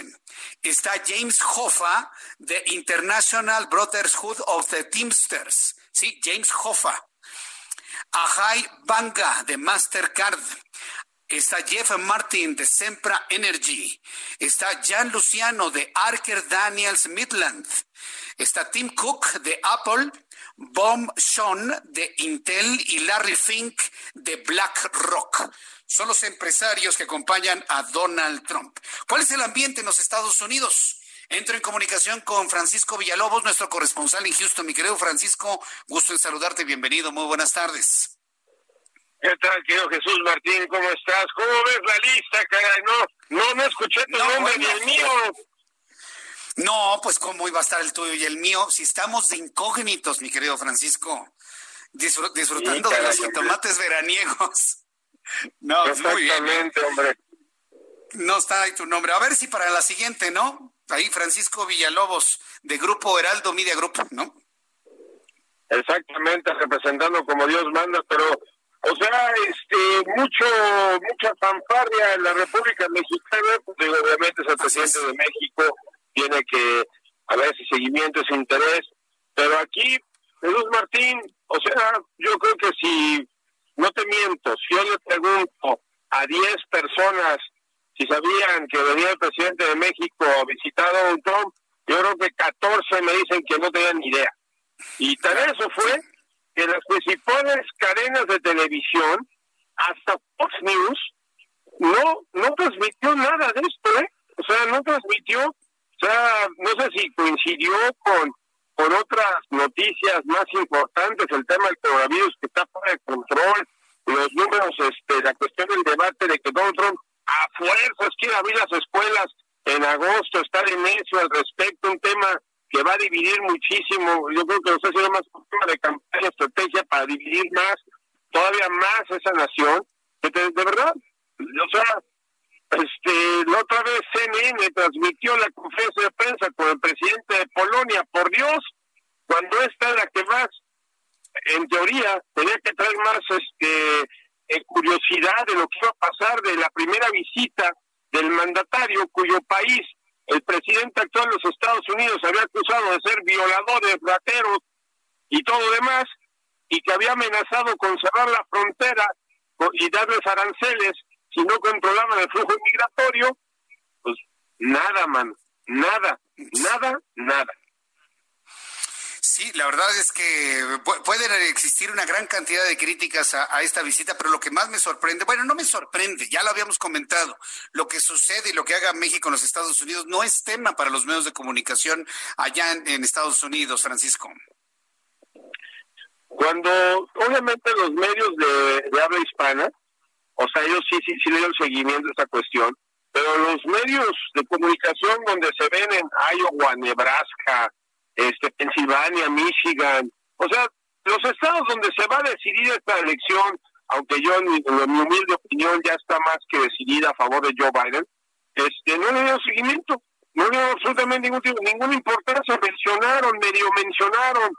Speaker 1: Está James Hoffa de International Brotherhood of the Teamsters. Sí, James Hoffa. Ajay Banga de Mastercard. Está Jeff Martin de Sempra Energy. Está Jan Luciano de Archer Daniels Midland. Está Tim Cook de Apple. Bob Sean de Intel y Larry Fink de BlackRock. Son los empresarios que acompañan a Donald Trump. ¿Cuál es el ambiente en los Estados Unidos? Entro en comunicación con Francisco Villalobos, nuestro corresponsal en Houston. Mi querido Francisco, gusto en saludarte. Bienvenido. Muy buenas tardes.
Speaker 15: ¿Qué tal, querido Jesús Martín? ¿Cómo estás? ¿Cómo ves la lista, caray? No, no, no escuché tu nombre ni el mío.
Speaker 1: No, pues cómo iba a estar el tuyo y el mío si estamos de incógnitos, mi querido Francisco, disfrutando de los jitomates veraniegos.
Speaker 15: No, muy bien. hombre.
Speaker 1: No está ahí tu nombre. A ver si para la siguiente, ¿no? Ahí Francisco Villalobos, de Grupo Heraldo Media Group, ¿no?
Speaker 15: Exactamente, representando como Dios manda, pero o sea, este, mucho, mucha fanfarria en la República Mexicana, pues, obviamente es el presidente de México, tiene que haber ese seguimiento, ese interés, pero aquí, Jesús Martín, o sea, yo creo que si, no te miento, si yo le pregunto a 10 personas si sabían que venía el presidente de México a visitar a Donald Trump, yo creo que 14 me dicen que no tenían ni idea. Y tal eso fue que las principales cadenas de televisión, hasta Fox News, no, no transmitió nada de esto, ¿eh? O sea, no transmitió, o sea, no sé si coincidió con, con otras noticias más importantes, el tema del coronavirus que está fuera de control, los números, este, la cuestión del debate de que Donald Trump a fuerzas quiere abrir las escuelas en agosto, estar en eso al respecto, un tema que va a dividir muchísimo. Yo creo que nos ha sido más un tema de campaña, estrategia para dividir más, todavía más esa nación. De, de verdad, o sea, este, la otra vez CNN transmitió la conferencia de prensa con el presidente de Polonia. Por Dios, cuando esta es la que más, en teoría, tenía que traer más este curiosidad de lo que iba a pasar de la primera visita del mandatario cuyo país el presidente actual de los Estados Unidos había acusado de ser violadores, rateros y todo demás, y que había amenazado con cerrar la frontera y darles aranceles si no controlaban el flujo migratorio, pues nada, man, nada, nada, nada.
Speaker 1: Sí, la verdad es que pueden existir una gran cantidad de críticas a, esta visita, pero lo que más me sorprende, bueno, no me sorprende, ya lo habíamos comentado, lo que sucede y lo que haga México en los Estados Unidos no es tema para los medios de comunicación allá en, Estados Unidos, Francisco.
Speaker 15: Cuando, obviamente, los medios de, habla hispana, o sea, ellos sí, sí, sí le dieron seguimiento a esta cuestión, pero los medios de comunicación donde se ven en Iowa, Nebraska, este, Pensilvania, Michigan, o sea, los estados donde se va a decidir esta elección, aunque yo en mi, humilde opinión ya está más que decidida a favor de Joe Biden, este, no le dio seguimiento. no dio absolutamente ningún ninguna importancia, mencionaron, medio mencionaron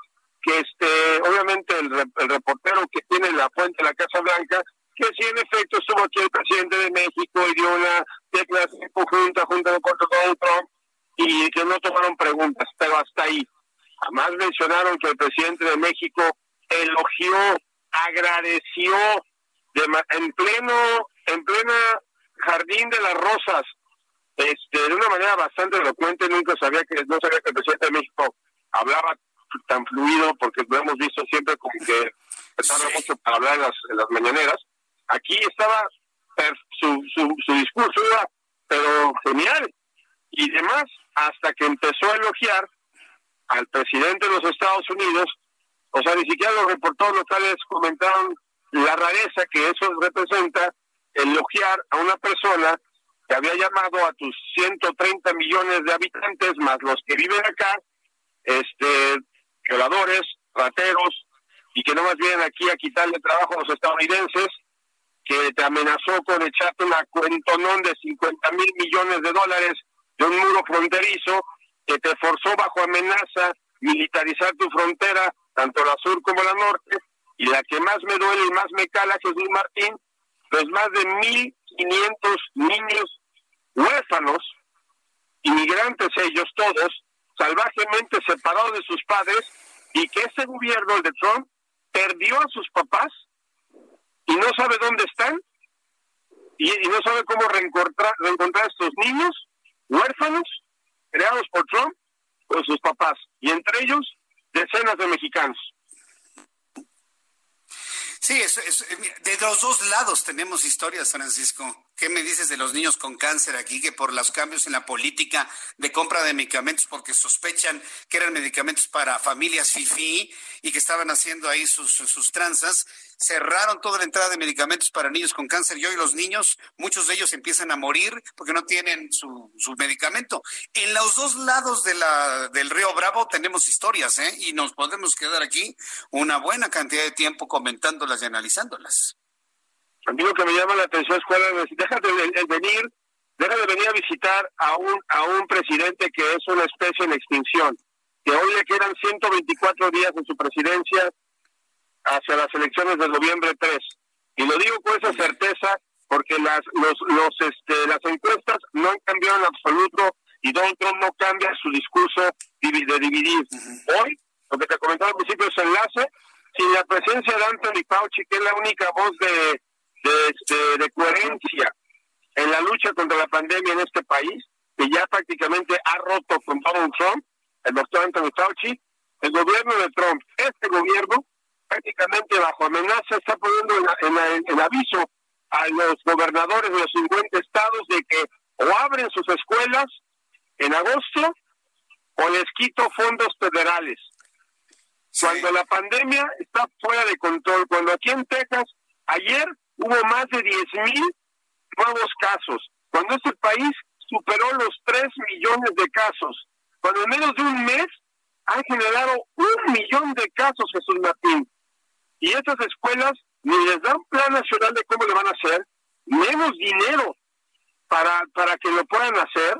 Speaker 15: que este, obviamente el, el reportero que tiene la fuente de la Casa Blanca, que sí en efecto estuvo aquí el presidente de México y dio una declaración conjunta junto con Donald Trump y que no tomaron preguntas, pero hasta ahí. Jamás mencionaron que el presidente de México elogió, agradeció de, en pleno en plena jardín de las rosas este de una manera bastante elocuente nunca sabía que no sabía que el presidente de México hablaba tan fluido porque lo hemos visto siempre como que tarda mucho para hablar en las, en las mañaneras aquí estaba su, su, su discurso era pero genial. Y demás hasta que empezó a elogiar al presidente de los Estados Unidos o sea ni siquiera los reporteros locales comentaron la rareza que eso representa elogiar a una persona que había llamado a tus 130 millones de habitantes más los que viven acá, este, violadores, rateros, y que no más vienen aquí a quitarle trabajo a los estadounidenses, que te amenazó con echarte una cuentonón de 50 mil millones de dólares de un muro fronterizo, que te forzó bajo amenaza militarizar tu frontera, tanto la sur como la norte, y la que más me duele y más me cala, Jesús Martín, los más de 1.500 niños huérfanos, inmigrantes ellos todos, salvajemente separados de sus padres, y que ese gobierno, el de Trump, perdió a sus papás y no sabe dónde están, y, no sabe cómo reencontrar, reencontrar a estos niños huérfanos creados por Trump con sus papás, y entre ellos decenas de mexicanos.
Speaker 1: Sí, de los dos lados tenemos historias, Francisco. ¿Qué me dices de los niños con cáncer aquí que por los cambios en la política de compra de medicamentos, porque sospechan que eran medicamentos para familias FIFI y que estaban haciendo ahí sus, sus tranzas, cerraron toda la entrada de medicamentos para niños con cáncer y hoy los niños, muchos de ellos empiezan a morir porque no tienen su, su medicamento. En los dos lados de la, del río Bravo tenemos historias, ¿eh? Y nos podemos quedar aquí una buena cantidad de tiempo comentándolas y analizándolas.
Speaker 15: A mí lo que me llama la atención es cuál deja de, venir, deja de venir a visitar a un a un presidente que es una especie en extinción, que hoy le quedan 124 días en su presidencia hacia las elecciones de noviembre 3. Y lo digo con esa certeza porque las los los este las encuestas no han cambiado en absoluto y Donald Trump no cambia su discurso de dividir. Hoy, lo que te comentaba al principio es enlace, sin la presencia de Anthony Fauci, que es la única voz de de, este, de coherencia en la lucha contra la pandemia en este país, que ya prácticamente ha roto con Donald Trump, el doctor Anthony Fauci, el gobierno de Trump, este gobierno, prácticamente bajo amenaza, está poniendo en, en, aviso a los gobernadores de los 50 estados de que o abren sus escuelas en agosto o les quito fondos federales. Cuando la pandemia está fuera de control, cuando aquí en Texas, ayer hubo más de 10 mil nuevos casos, cuando este país superó los 3 millones de casos, cuando en menos de un mes han generado un millón de casos, Jesús Martín. Y estas escuelas ni les dan plan nacional de cómo le van a hacer, menos dinero para, para que lo puedan hacer,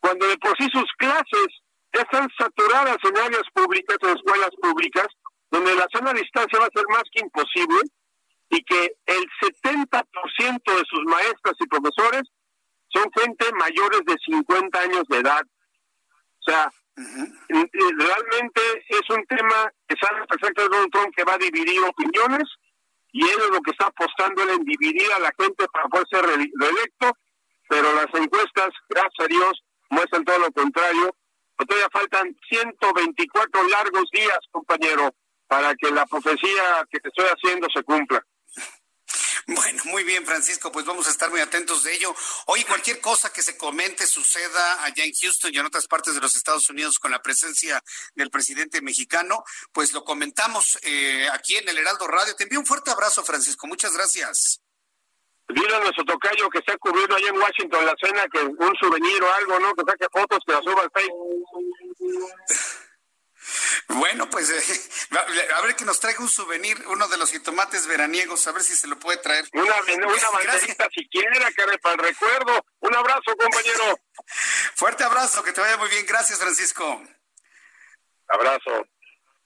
Speaker 15: cuando de por sí sus clases están saturadas en áreas públicas, en escuelas públicas, donde la sana distancia va a ser más que imposible, y que el 70% de sus maestras y profesores son gente mayores de 50 años de edad. O sea, realmente es un tema que sabe perfecto Donald Trump que va a dividir opiniones y él es lo que está apostando en dividir a la gente para poder ser reelecto, pero las encuestas, gracias a Dios, muestran todo lo contrario. Todavía faltan 124 largos días, compañero, para que la profecía que te estoy haciendo se cumpla.
Speaker 1: Bueno, muy bien, Francisco, pues vamos a estar muy atentos de ello. Hoy cualquier cosa que se comente, suceda allá en Houston y en otras partes de los Estados Unidos con la presencia del presidente mexicano, pues lo comentamos eh, aquí en el Heraldo Radio. Te envío un fuerte abrazo, Francisco. Muchas gracias.
Speaker 15: Dile a nuestro tocayo que está cubriendo allá en Washington la cena, que un souvenir o algo, ¿no? Que saque fotos, que la suba al Facebook.
Speaker 1: Bueno, pues eh, a ver que nos traiga un souvenir, uno de los jitomates veraniegos, a ver si se lo puede traer.
Speaker 15: Una, una banderita siquiera, que para el recuerdo. Un abrazo, compañero.
Speaker 1: Fuerte abrazo, que te vaya muy bien. Gracias, Francisco.
Speaker 15: Abrazo.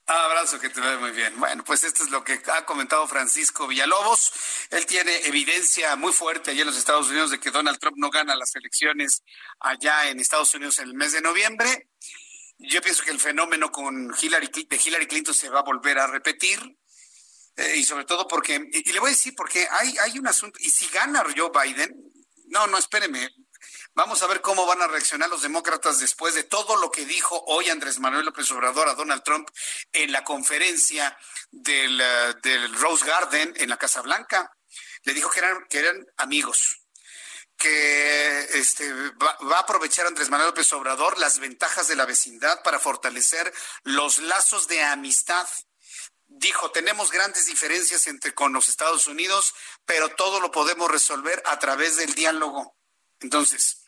Speaker 1: Abrazo, que te vaya muy bien. Bueno, pues esto es lo que ha comentado Francisco Villalobos. Él tiene evidencia muy fuerte allá en los Estados Unidos de que Donald Trump no gana las elecciones allá en Estados Unidos en el mes de noviembre. Yo pienso que el fenómeno con Hillary, de Hillary Clinton se va a volver a repetir. Eh, y sobre todo porque, y, le voy a decir porque hay, hay un asunto, y si gana Joe Biden, no, no, espéreme, Vamos a ver cómo van a reaccionar los demócratas después de todo lo que dijo hoy Andrés Manuel López Obrador a Donald Trump en la conferencia del, eh, del Rose Garden en la Casa Blanca. Le dijo que eran, que eran amigos, que este, va, a aprovechar Andrés Manuel López Obrador las ventajas de la vecindad para fortalecer los lazos de amistad. Dijo, tenemos grandes diferencias entre con los Estados Unidos, pero todo lo podemos resolver a través del diálogo. Entonces,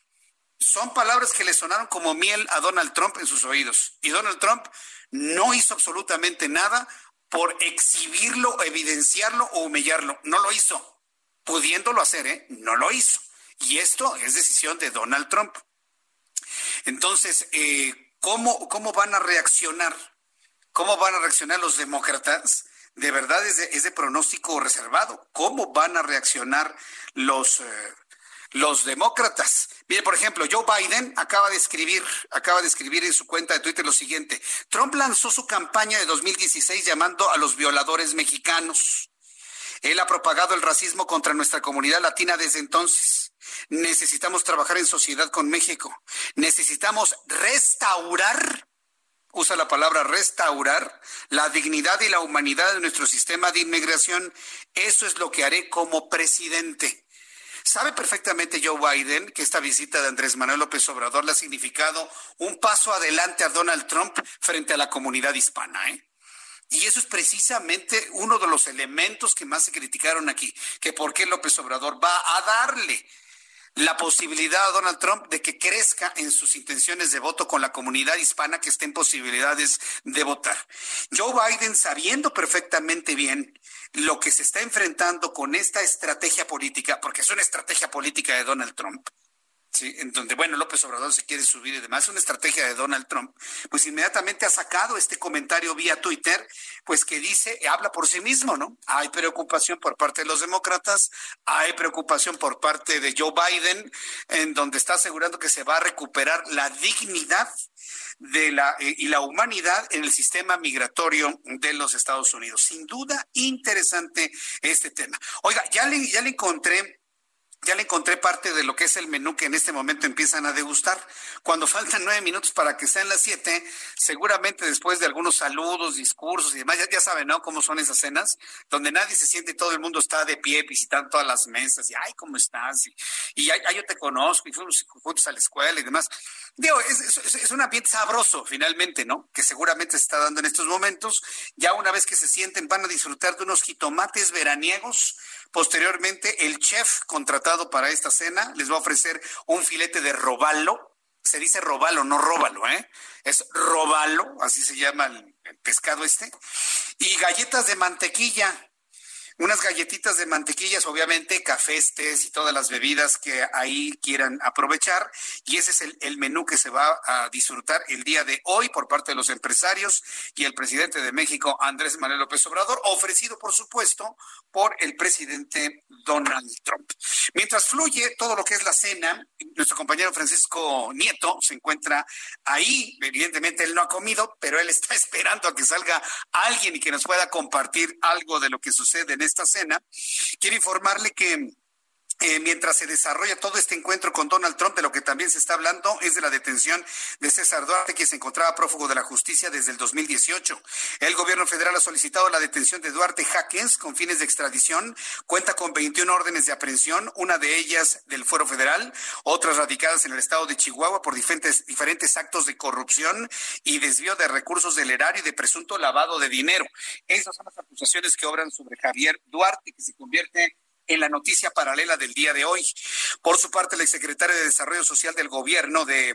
Speaker 1: son palabras que le sonaron como miel a Donald Trump en sus oídos. Y Donald Trump no hizo absolutamente nada por exhibirlo, evidenciarlo o humillarlo. No lo hizo. Pudiéndolo hacer, ¿eh? No lo hizo. Y esto es decisión de Donald Trump. Entonces, eh, ¿cómo, ¿cómo van a reaccionar? ¿Cómo van a reaccionar los demócratas? De verdad es de, es de pronóstico reservado. ¿Cómo van a reaccionar los, eh, los demócratas. Mire, por ejemplo, Joe Biden acaba de escribir, acaba de escribir en su cuenta de Twitter lo siguiente. Trump lanzó su campaña de 2016 llamando a los violadores mexicanos. Él ha propagado el racismo contra nuestra comunidad latina desde entonces. Necesitamos trabajar en sociedad con México. Necesitamos restaurar, usa la palabra restaurar, la dignidad y la humanidad de nuestro sistema de inmigración. Eso es lo que haré como presidente. Sabe perfectamente Joe Biden que esta visita de Andrés Manuel López Obrador le ha significado un paso adelante a Donald Trump frente a la comunidad hispana, ¿eh? Y eso es precisamente uno de los elementos que más se criticaron aquí, que por qué López Obrador va a darle la posibilidad a Donald Trump de que crezca en sus intenciones de voto con la comunidad hispana que esté en posibilidades de votar. Joe Biden, sabiendo perfectamente bien lo que se está enfrentando con esta estrategia política, porque es una estrategia política de Donald Trump, ¿sí? en donde, bueno, López Obrador se quiere subir y demás, una estrategia de Donald Trump, pues inmediatamente ha sacado este comentario vía Twitter, pues que dice, habla por sí mismo, ¿no? Hay preocupación por parte de los demócratas, hay preocupación por parte de Joe Biden, en donde está asegurando que se va a recuperar la dignidad de la, eh, y la humanidad en el sistema migratorio de los Estados Unidos. Sin duda, interesante este tema. Oiga, ya le, ya le encontré ya le encontré parte de lo que es el menú que en este momento empiezan a degustar. Cuando faltan nueve minutos para que sean las siete, seguramente después de algunos saludos, discursos y demás, ya, saben, ¿no? Cómo son esas cenas, donde nadie se siente y todo el mundo está de pie visitando todas las mesas y, ay, ¿cómo estás? Y, y ay, yo te conozco y fuimos juntos a la escuela y demás. Digo, es, es, es, un ambiente sabroso finalmente, ¿no? Que seguramente se está dando en estos momentos. Ya una vez que se sienten, van a disfrutar de unos jitomates veraniegos Posteriormente, el chef contratado para esta cena les va a ofrecer un filete de robalo. Se dice robalo, no róbalo, ¿eh? Es robalo, así se llama el, el pescado este. Y galletas de mantequilla unas galletitas de mantequillas, obviamente, cafés, tés y todas las bebidas que ahí quieran aprovechar. Y ese es el, el, menú que se va a disfrutar el día de hoy por parte de los empresarios y el presidente de México, Andrés Manuel López Obrador, ofrecido, por supuesto, por el presidente Donald Trump. Mientras fluye todo lo que es la cena, nuestro compañero Francisco Nieto se encuentra ahí. Evidentemente, él no ha comido, pero él está esperando a que salga alguien y que nos pueda compartir algo de lo que sucede en esta cena, quiero informarle que eh, mientras se desarrolla todo este encuentro con Donald Trump, de lo que también se está hablando es de la detención de César Duarte, que se encontraba prófugo de la justicia desde el 2018. El gobierno federal ha solicitado la detención de Duarte Jaques con fines de extradición. Cuenta con 21 órdenes de aprehensión, una de ellas del Fuero Federal, otras radicadas en el estado de Chihuahua por diferentes, diferentes actos de corrupción y desvío de recursos del erario y de presunto lavado de dinero. Esas son las acusaciones que obran sobre Javier Duarte, que se convierte en la noticia paralela del día de hoy. Por su parte, la exsecretaria de Desarrollo Social del Gobierno de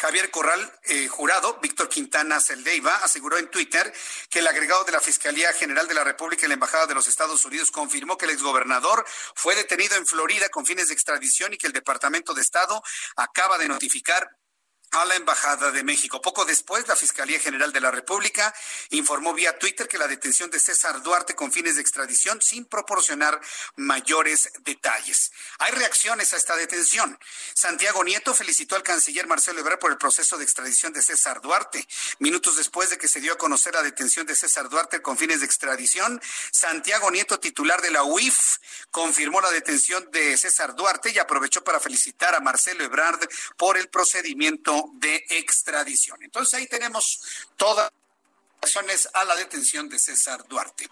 Speaker 1: Javier Corral eh, Jurado, Víctor Quintana Celdeiva, aseguró en Twitter que el agregado de la Fiscalía General de la República en la Embajada de los Estados Unidos confirmó que el exgobernador fue detenido en Florida con fines de extradición y que el Departamento de Estado acaba de notificar a la Embajada de México. Poco después, la Fiscalía General de la República informó vía Twitter que la detención de César Duarte con fines de extradición sin proporcionar mayores detalles. Hay reacciones a esta detención. Santiago Nieto felicitó al canciller Marcelo Ebrard por el proceso de extradición de César Duarte. Minutos después de que se dio a conocer la detención de César Duarte con fines de extradición, Santiago Nieto, titular de la UIF, confirmó la detención de César Duarte y aprovechó para felicitar a Marcelo Ebrard por el procedimiento de extradición. Entonces ahí tenemos todas razones a la detención de César Duarte.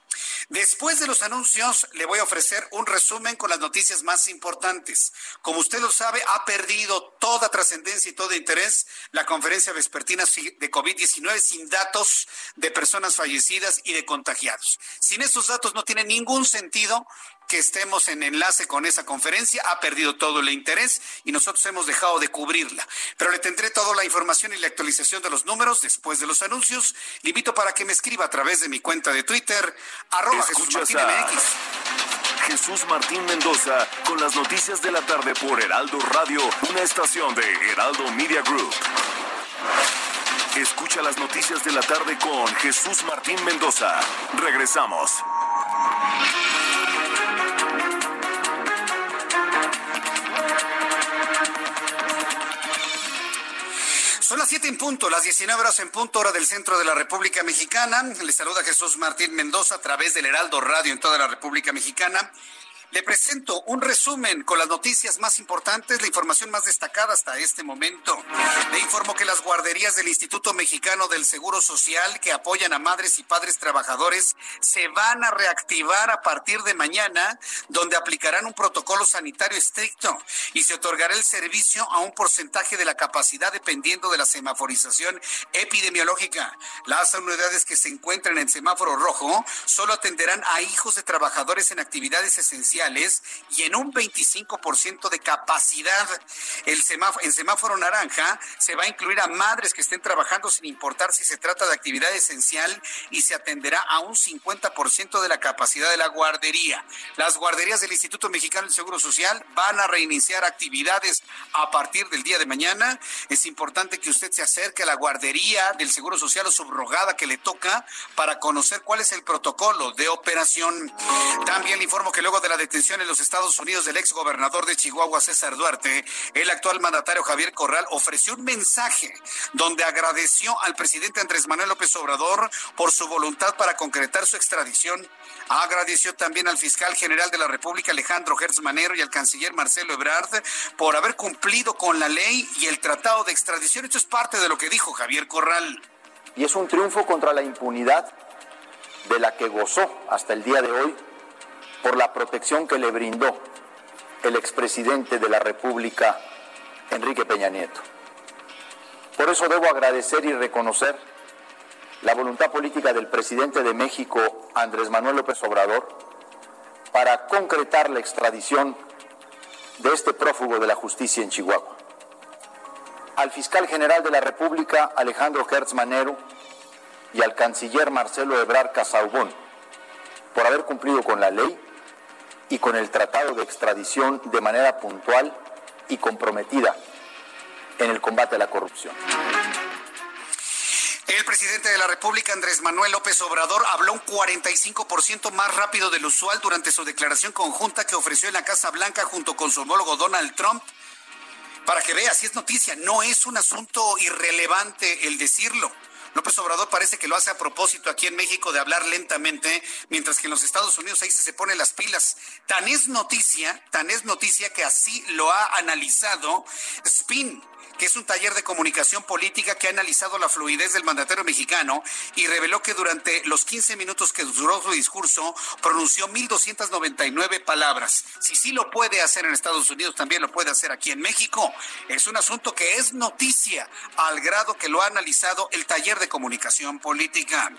Speaker 1: Después de los anuncios, le voy a ofrecer un resumen con las noticias más importantes. Como usted lo sabe, ha perdido toda trascendencia y todo interés la conferencia vespertina de COVID-19 sin datos de personas fallecidas y de contagiados. Sin esos datos no tiene ningún sentido que estemos en enlace con esa conferencia, ha perdido todo el interés y nosotros hemos dejado de cubrirla. Pero le tendré toda la información y la actualización de los números después de los anuncios. Le invito para que me escriba a través de mi cuenta de Twitter, arroba Jesús Martín MX.
Speaker 10: Jesús Martín Mendoza con las noticias de la tarde por Heraldo Radio, una estación de Heraldo Media Group. Escucha las noticias de la tarde con Jesús Martín Mendoza. Regresamos.
Speaker 1: 7 en punto, las 19 horas en punto, hora del centro de la República Mexicana. Le saluda Jesús Martín Mendoza a través del Heraldo Radio en toda la República Mexicana. Le presento un resumen con las noticias más importantes, la información más destacada hasta este momento. Le informo que las guarderías del Instituto Mexicano del Seguro Social que apoyan a madres y padres trabajadores se van a reactivar a partir de mañana, donde aplicarán un protocolo sanitario estricto y se otorgará el servicio a un porcentaje de la capacidad dependiendo de la semaforización epidemiológica. Las unidades que se encuentran en semáforo rojo solo atenderán a hijos de trabajadores en actividades esenciales y en un 25% de capacidad. El semáforo, en semáforo naranja se va a incluir a madres que estén trabajando sin importar si se trata de actividad esencial y se atenderá a un 50% de la capacidad de la guardería. Las guarderías del Instituto Mexicano del Seguro Social van a reiniciar actividades a partir del día de mañana. Es importante que usted se acerque a la guardería del Seguro Social o subrogada que le toca para conocer cuál es el protocolo de operación. También le informo que luego de la detención en los Estados Unidos del ex gobernador de Chihuahua, César Duarte, el actual mandatario Javier Corral ofreció un mensaje donde agradeció al presidente Andrés Manuel López Obrador por su voluntad para concretar su extradición. Agradeció también al fiscal general de la República, Alejandro Gertz Manero, y al canciller Marcelo Ebrard por haber cumplido con la ley y el tratado de extradición. Esto es parte de lo que dijo Javier Corral.
Speaker 9: Y es un triunfo contra la impunidad de la que gozó hasta el día de hoy por la protección que le brindó el expresidente de la República, Enrique Peña Nieto. Por eso debo agradecer y reconocer la voluntad política del presidente de México, Andrés Manuel López Obrador, para concretar la extradición de este prófugo de la justicia en Chihuahua. Al fiscal general de la República, Alejandro Gertz Manero, y al canciller Marcelo Ebrard Casaubón, por haber cumplido con la ley y con el tratado de extradición de manera puntual y comprometida en el combate a la corrupción.
Speaker 1: El presidente de la República, Andrés Manuel López Obrador, habló un 45% más rápido del usual durante su declaración conjunta que ofreció en la Casa Blanca junto con su homólogo Donald Trump. Para que vea, si es noticia, no es un asunto irrelevante el decirlo. López Obrador parece que lo hace a propósito aquí en México de hablar lentamente, mientras que en los Estados Unidos ahí se, se pone las pilas. Tan es noticia, tan es noticia que así lo ha analizado Spin que es un taller de comunicación política que ha analizado la fluidez del mandatario mexicano y reveló que durante los 15 minutos que duró su discurso pronunció 1.299 palabras. Si sí lo puede hacer en Estados Unidos, también lo puede hacer aquí en México. Es un asunto que es noticia al grado que lo ha analizado el taller de comunicación política.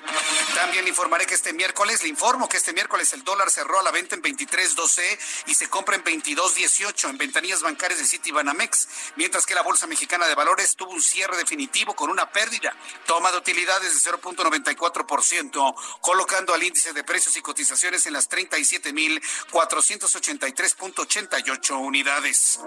Speaker 1: También informaré que este miércoles, le informo que este miércoles el dólar cerró a la venta en 23.12 y se compra en 22.18 en ventanillas bancarias de Citibanamex, mientras que la bolsa mexicana Mexicana de Valores tuvo un cierre definitivo con una pérdida, toma de utilidades de 0.94%, colocando al índice de precios y cotizaciones en las 37.483.88 unidades.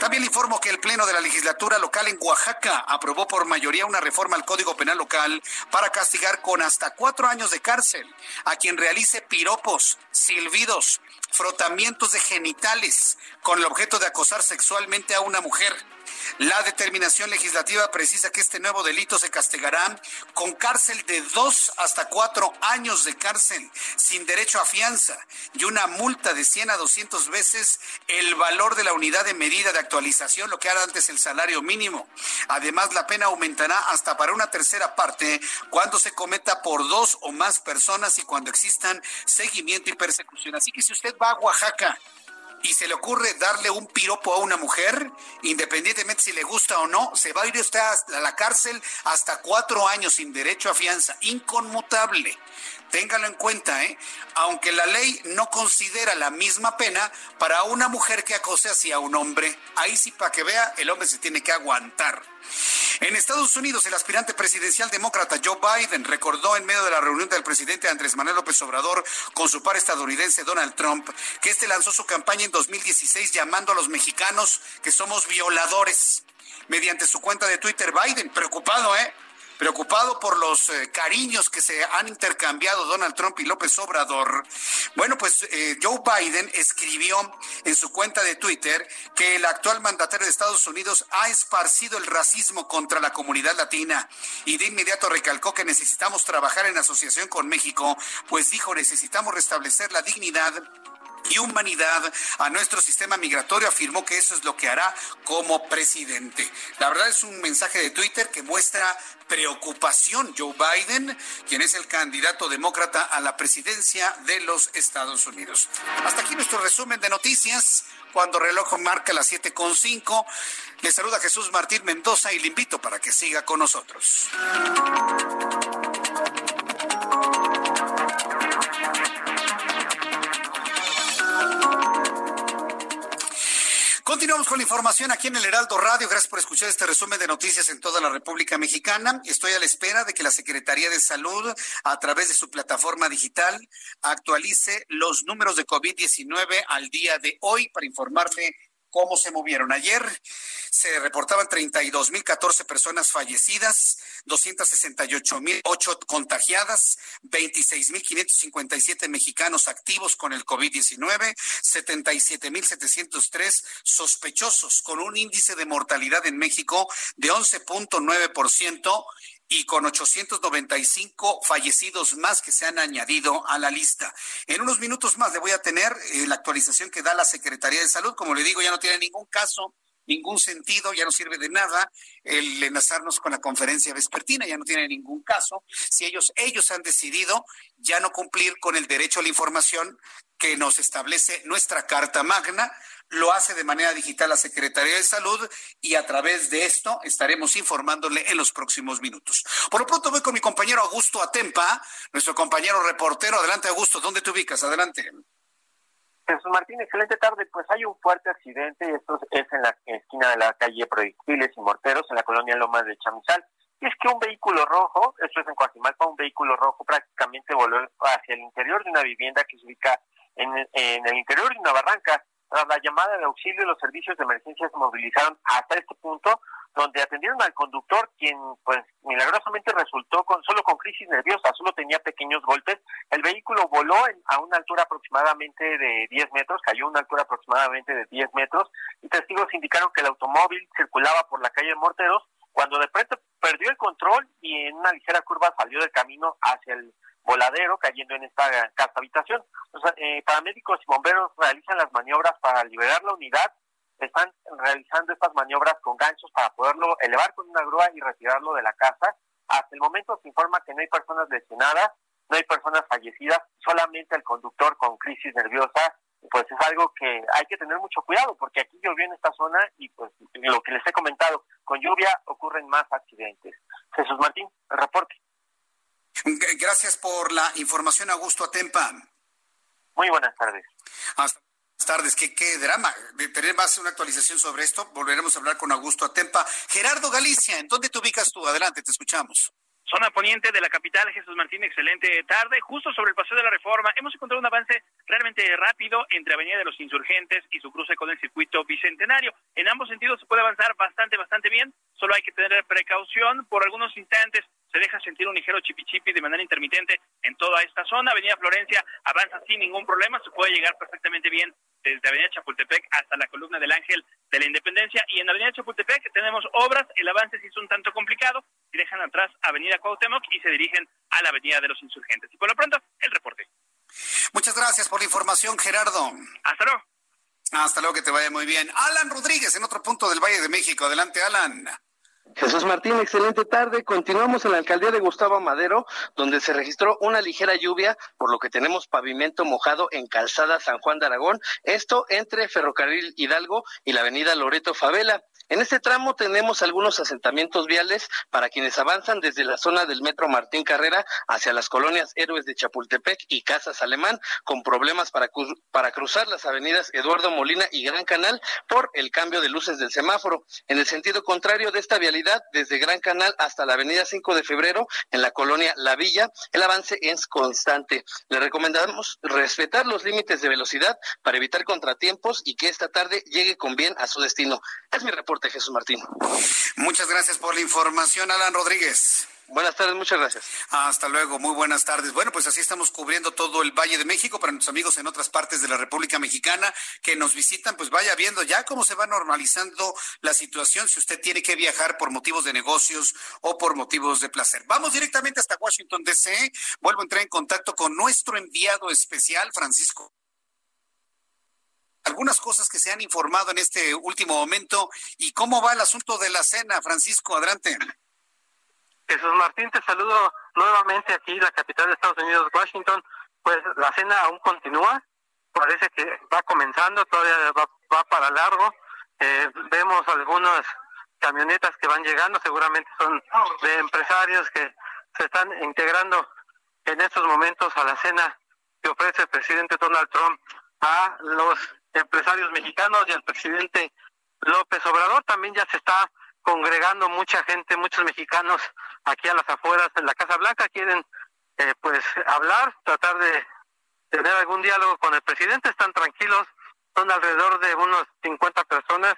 Speaker 1: También le informo que el Pleno de la Legislatura local en Oaxaca aprobó por mayoría una reforma al Código Penal local para castigar con hasta cuatro años de cárcel a quien realice piropos, silbidos, frotamientos de genitales con el objeto de acosar sexualmente a una mujer la determinación legislativa precisa que este nuevo delito se castigará con cárcel de dos hasta cuatro años de cárcel, sin derecho a fianza y una multa de 100 a 200 veces el valor de la unidad de medida de actualización, lo que era antes el salario mínimo. Además, la pena aumentará hasta para una tercera parte cuando se cometa por dos o más personas y cuando existan seguimiento y persecución. Así que si usted va a Oaxaca, y se le ocurre darle un piropo a una mujer, independientemente si le gusta o no, se va a ir usted a la cárcel hasta cuatro años sin derecho a fianza, inconmutable. Téngalo en cuenta, ¿eh? Aunque la ley no considera la misma pena para una mujer que acose hacia un hombre. Ahí sí, para que vea, el hombre se tiene que aguantar. En Estados Unidos, el aspirante presidencial demócrata Joe Biden recordó en medio de la reunión del presidente Andrés Manuel López Obrador con su par estadounidense Donald Trump que este lanzó su campaña en 2016 llamando a los mexicanos que somos violadores. Mediante su cuenta de Twitter, Biden, preocupado, ¿eh? Preocupado por los eh, cariños que se han intercambiado Donald Trump y López Obrador. Bueno, pues eh, Joe Biden escribió en su cuenta de Twitter que el actual mandatario de Estados Unidos ha esparcido el racismo contra la comunidad latina y de inmediato recalcó que necesitamos trabajar en asociación con México, pues dijo necesitamos restablecer la dignidad y humanidad a nuestro sistema migratorio. Afirmó que eso es lo que hará como presidente. La verdad es un mensaje de Twitter que muestra preocupación. Joe Biden, quien es el candidato demócrata a la presidencia de los Estados Unidos. Hasta aquí nuestro resumen de noticias. Cuando reloj marca las 7.5, le saluda Jesús Martín Mendoza y le invito para que siga con nosotros. Continuamos con la información aquí en el Heraldo Radio. Gracias por escuchar este resumen de noticias en toda la República Mexicana. Estoy a la espera de que la Secretaría de Salud, a través de su plataforma digital, actualice los números de COVID-19 al día de hoy para informarle cómo se movieron. Ayer se reportaban 32.014 personas fallecidas, 268.008 contagiadas, 26.557 mexicanos activos con el COVID-19, 77.703 sospechosos, con un índice de mortalidad en México de 11.9% y con 895 fallecidos más que se han añadido a la lista. En unos minutos más le voy a tener eh, la actualización que da la Secretaría de Salud. Como le digo, ya no tiene ningún caso ningún sentido, ya no sirve de nada el enlazarnos con la conferencia vespertina, ya no tiene ningún caso. Si ellos, ellos han decidido ya no cumplir con el derecho a la información que nos establece nuestra Carta Magna, lo hace de manera digital la Secretaría de Salud y a través de esto estaremos informándole en los próximos minutos. Por lo pronto voy con mi compañero Augusto Atempa, nuestro compañero reportero. Adelante, Augusto, ¿dónde te ubicas? Adelante.
Speaker 16: Jesús Martín, excelente tarde. Pues hay un fuerte accidente, esto es en la esquina de la calle Proyectiles y Morteros, en la colonia Lomas de Chamizal. Y es que un vehículo rojo, esto es en Coajimalpa, un vehículo rojo prácticamente voló hacia el interior de una vivienda que se ubica en, en el interior de una barranca. Tras la llamada de auxilio, los servicios de emergencia se movilizaron hasta este punto, donde atendieron al conductor, quien pues milagrosamente resultó con solo con crisis nerviosa, solo tenía pequeños golpes. El vehículo voló a una altura aproximadamente de 10 metros, cayó a una altura aproximadamente de 10 metros, y testigos indicaron que el automóvil circulaba por la calle Morteros, cuando de pronto perdió el control y en una ligera curva salió del camino hacia el voladero cayendo en esta casa habitación. Los eh, paramédicos y bomberos realizan las maniobras para liberar la unidad, están realizando estas maniobras con ganchos para poderlo elevar con una grúa y retirarlo de la casa. Hasta el momento se informa que no hay personas lesionadas, no hay personas fallecidas, solamente el conductor con crisis nerviosa, pues es algo que hay que tener mucho cuidado porque aquí llovió en esta zona y pues lo que les he comentado, con lluvia ocurren más accidentes. Jesús Martín, reporte.
Speaker 1: Gracias por la información, Augusto Atempa.
Speaker 16: Muy buenas tardes.
Speaker 1: Hasta tardes. ¿Qué, qué drama. Tener más una actualización sobre esto, volveremos a hablar con Augusto Atempa. Gerardo Galicia, ¿en dónde te ubicas tú? Adelante, te escuchamos.
Speaker 7: Zona poniente de la capital, Jesús Martín, excelente tarde. Justo sobre el paseo de la reforma, hemos encontrado un avance realmente rápido entre Avenida de los Insurgentes y su cruce con el circuito bicentenario. En ambos sentidos se puede avanzar bastante, bastante bien. Solo hay que tener precaución. Por algunos instantes se deja sentir un ligero chipichipi de manera intermitente en toda esta zona. Avenida Florencia avanza sin ningún problema. Se puede llegar perfectamente bien desde Avenida Chapultepec hasta la columna del Ángel de la Independencia. Y en Avenida Chapultepec tenemos obras. El avance sí es un tanto complicado. Y dejan atrás Avenida Cuauhtémoc y se dirigen a la Avenida de los Insurgentes. Y por lo pronto, el reporte.
Speaker 1: Muchas gracias por la información, Gerardo.
Speaker 7: Hasta luego.
Speaker 1: Hasta luego, que te vaya muy bien. Alan Rodríguez, en otro punto del Valle de México. Adelante, Alan.
Speaker 17: Jesús Martín, excelente tarde. Continuamos en la alcaldía de Gustavo Madero, donde se registró una ligera lluvia, por lo que tenemos pavimento mojado en Calzada San Juan de Aragón, esto entre Ferrocarril Hidalgo y la avenida Loreto Favela. En este tramo tenemos algunos asentamientos viales para quienes avanzan desde la zona del Metro Martín Carrera hacia las colonias Héroes de Chapultepec y Casas Alemán, con problemas para, para cruzar las avenidas Eduardo Molina y Gran Canal por el cambio de luces del semáforo. En el sentido contrario de esta vialidad, desde Gran Canal hasta la avenida 5 de febrero, en la colonia La Villa, el avance es constante. Le recomendamos respetar los límites de velocidad para evitar contratiempos y que esta tarde llegue con bien a su destino. Es mi reporte Jesús Martín.
Speaker 1: Muchas gracias por la información, Alan Rodríguez.
Speaker 17: Buenas tardes, muchas gracias.
Speaker 1: Hasta luego, muy buenas tardes. Bueno, pues así estamos cubriendo todo el Valle de México para nuestros amigos en otras partes de la República Mexicana que nos visitan, pues vaya viendo ya cómo se va normalizando la situación si usted tiene que viajar por motivos de negocios o por motivos de placer. Vamos directamente hasta Washington, D.C. Vuelvo a entrar en contacto con nuestro enviado especial, Francisco algunas cosas que se han informado en este último momento y cómo va el asunto de la cena. Francisco, adelante.
Speaker 14: Jesús Martín, te saludo nuevamente aquí, la capital de Estados Unidos, Washington. Pues la cena aún continúa, parece que va comenzando, todavía va, para largo. Eh, vemos algunas camionetas que van llegando, seguramente son de empresarios que se están integrando en estos momentos a la cena que ofrece el presidente Donald Trump a los empresarios mexicanos y al presidente López Obrador. También ya se está congregando mucha gente, muchos mexicanos aquí a las afueras en la Casa Blanca quieren eh, pues hablar, tratar de tener algún diálogo con el presidente. Están tranquilos, son alrededor de unos 50 personas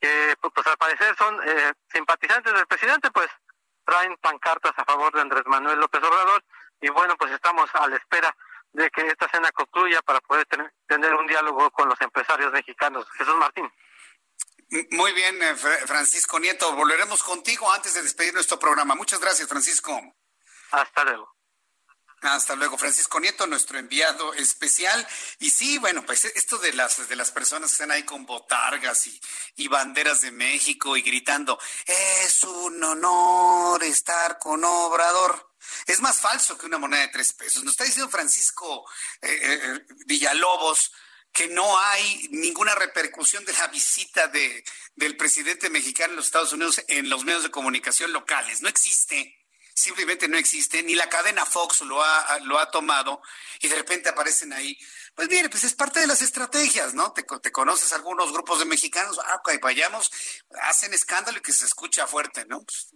Speaker 14: que pues al parecer son eh, simpatizantes del presidente, pues traen pancartas a favor de Andrés Manuel López Obrador y bueno, pues estamos a la espera de que esta cena concluya para poder tener, tener un diálogo con los empresarios mexicanos. Jesús Martín.
Speaker 1: Muy bien, eh, Francisco Nieto. Volveremos contigo antes de despedir nuestro programa. Muchas gracias, Francisco.
Speaker 14: Hasta luego.
Speaker 1: Hasta luego, Francisco Nieto, nuestro enviado especial. Y sí, bueno, pues esto de las, de las personas que están ahí con botargas y, y banderas de México y gritando, es un honor estar con Obrador. Es más falso que una moneda de tres pesos. Nos está diciendo Francisco eh, eh, eh, Villalobos que no hay ninguna repercusión de la visita de, del presidente mexicano en los Estados Unidos en los medios de comunicación locales. No existe, simplemente no existe, ni la cadena Fox lo ha, lo ha tomado y de repente aparecen ahí. Pues bien, pues es parte de las estrategias, ¿no? Te, te conoces algunos grupos de mexicanos, ah, ok, vayamos, hacen escándalo y que se escucha fuerte, ¿no? Pues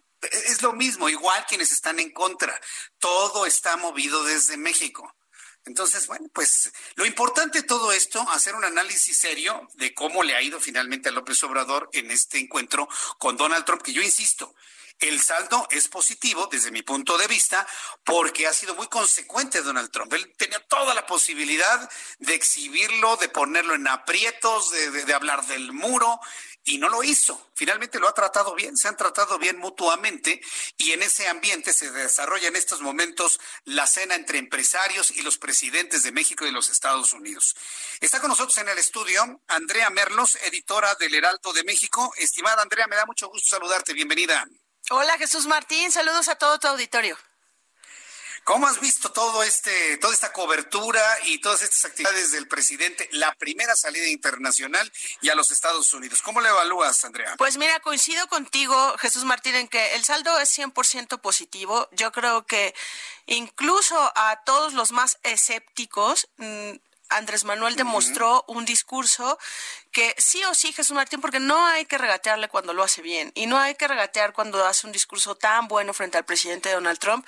Speaker 1: es lo mismo, igual quienes están en contra. Todo está movido desde México. Entonces, bueno, pues lo importante de todo esto, hacer un análisis serio de cómo le ha ido finalmente a López Obrador en este encuentro con Donald Trump, que yo insisto, el saldo es positivo desde mi punto de vista porque ha sido muy consecuente Donald Trump. Él tenía toda la posibilidad de exhibirlo, de ponerlo en aprietos, de, de hablar del muro y no lo hizo. Finalmente lo ha tratado bien, se han tratado bien mutuamente y en ese ambiente se desarrolla en estos momentos la cena entre empresarios y los presidentes de México y de los Estados Unidos. Está con nosotros en el estudio Andrea Merlos, editora del Heraldo de México. Estimada Andrea, me da mucho gusto saludarte. Bienvenida.
Speaker 18: Hola Jesús Martín, saludos a todo tu auditorio.
Speaker 1: ¿Cómo has visto todo este, toda esta cobertura y todas estas actividades del presidente, la primera salida internacional y a los Estados Unidos? ¿Cómo le evalúas, Andrea?
Speaker 18: Pues mira, coincido contigo, Jesús Martín, en que el saldo es 100% positivo. Yo creo que incluso a todos los más escépticos, mm, Andrés Manuel demostró un discurso que sí o sí, Jesús Martín, porque no hay que regatearle cuando lo hace bien y no hay que regatear cuando hace un discurso tan bueno frente al presidente Donald Trump.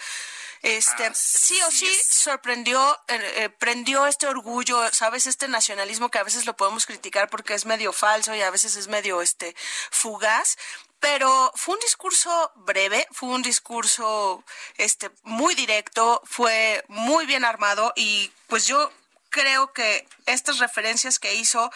Speaker 18: Este, sí o sí sorprendió, eh, eh, prendió este orgullo, sabes, este nacionalismo que a veces lo podemos criticar porque es medio falso y a veces es medio este fugaz, pero fue un discurso breve, fue un discurso este muy directo, fue muy bien armado y pues yo creo que estas referencias que hizo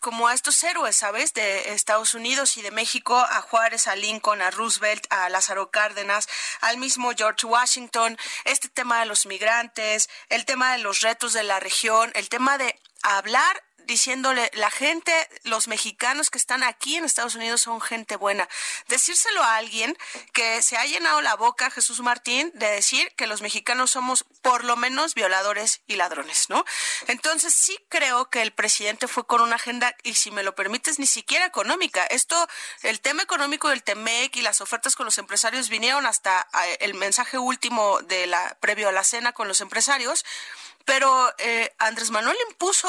Speaker 18: como a estos héroes, ¿sabes? De Estados Unidos y de México, a Juárez, a Lincoln, a Roosevelt, a Lázaro Cárdenas, al mismo George Washington, este tema de los migrantes, el tema de los retos de la región, el tema de hablar diciéndole, la gente, los mexicanos que están aquí en Estados Unidos son gente buena. Decírselo a alguien que se ha llenado la boca, Jesús Martín, de decir que los mexicanos somos por lo menos violadores y ladrones, ¿no? Entonces sí creo que el presidente fue con una agenda, y si me lo permites, ni siquiera económica. Esto, el tema económico del TEMEC y las ofertas con los empresarios vinieron hasta el mensaje último de la, previo a la cena con los empresarios, pero eh, Andrés Manuel impuso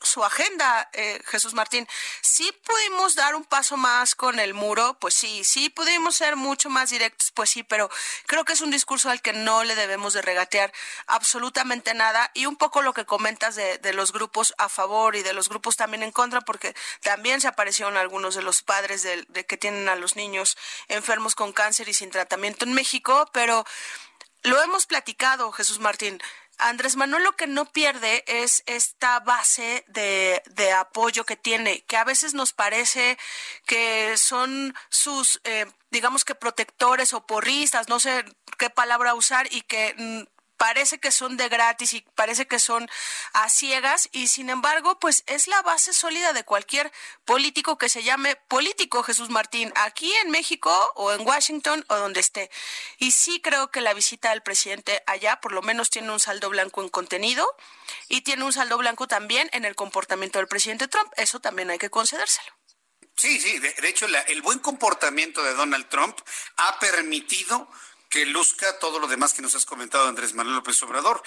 Speaker 18: su agenda, eh, Jesús Martín. Sí pudimos dar un paso más con el muro, pues sí, sí pudimos ser mucho más directos, pues sí, pero creo que es un discurso al que no le debemos de regatear absolutamente nada y un poco lo que comentas de, de los grupos a favor y de los grupos también en contra, porque también se aparecieron algunos de los padres de, de que tienen a los niños enfermos con cáncer y sin tratamiento en México, pero lo hemos platicado, Jesús Martín. Andrés Manuel lo que no pierde es esta base de, de, apoyo que tiene, que a veces nos parece que son sus, eh, digamos que protectores o porristas, no sé qué palabra usar, y que mm, parece que son de gratis y parece que son a ciegas y sin embargo pues es la base sólida de cualquier político que se llame político Jesús Martín aquí en México o en Washington o donde esté. Y sí creo que la visita del presidente allá por lo menos tiene un saldo blanco en contenido y tiene un saldo blanco también en el comportamiento del presidente Trump. Eso también hay que concedérselo.
Speaker 1: Sí, sí, de, hecho la, el buen comportamiento de Donald Trump ha permitido que luzca todo lo demás que nos has comentado Andrés Manuel López Obrador.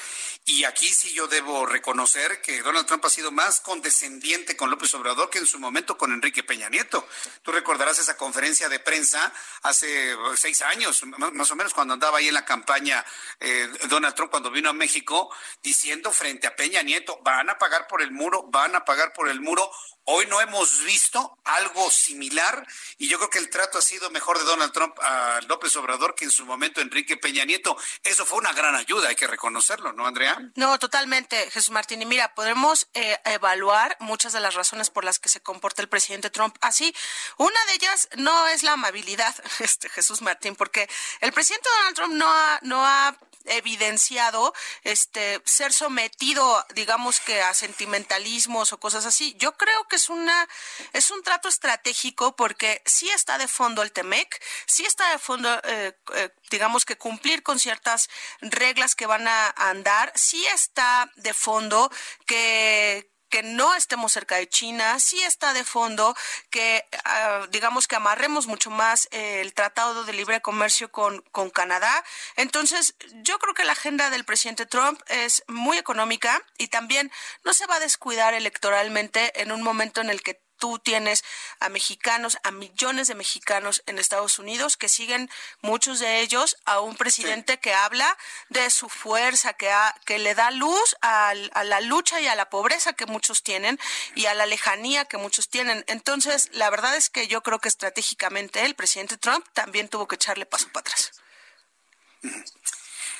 Speaker 1: Y aquí sí yo debo reconocer que Donald Trump ha sido más condescendiente con López Obrador que en su momento con Enrique Peña Nieto. Tú recordarás esa conferencia de prensa hace seis años, más o menos, cuando andaba ahí en la campaña eh, Donald Trump, cuando vino a México, diciendo frente a Peña Nieto, van a pagar por el muro, van a pagar por el muro. Hoy no hemos visto algo similar y yo creo que el trato ha sido mejor de Donald Trump a López Obrador que en su momento Enrique Peña Nieto. Eso fue una gran ayuda, hay que reconocerlo, ¿no, Andrea?
Speaker 18: No, totalmente, Jesús Martín. Y mira, podemos eh, evaluar muchas de las razones por las que se comporta el presidente Trump así. Una de ellas no es la amabilidad, este Jesús Martín, porque el presidente Donald Trump no ha, no ha evidenciado este ser sometido digamos que a sentimentalismos o cosas así yo creo que es una es un trato estratégico porque sí está de fondo el Temec sí está de fondo eh, eh, digamos que cumplir con ciertas reglas que van a andar sí está de fondo que que no estemos cerca de China, sí está de fondo que, uh, digamos, que amarremos mucho más el Tratado de Libre Comercio con, con Canadá. Entonces, yo creo que la agenda del presidente Trump es muy económica y también no se va a descuidar electoralmente en un momento en el que tú tienes a mexicanos, a millones de mexicanos en Estados Unidos que siguen, muchos de ellos, a un presidente sí. que habla de su fuerza, que, ha, que le da luz a, a, la lucha y a la pobreza que muchos tienen y a la lejanía que muchos tienen. Entonces, la verdad es que yo creo que estratégicamente el presidente Trump también tuvo que echarle paso para atrás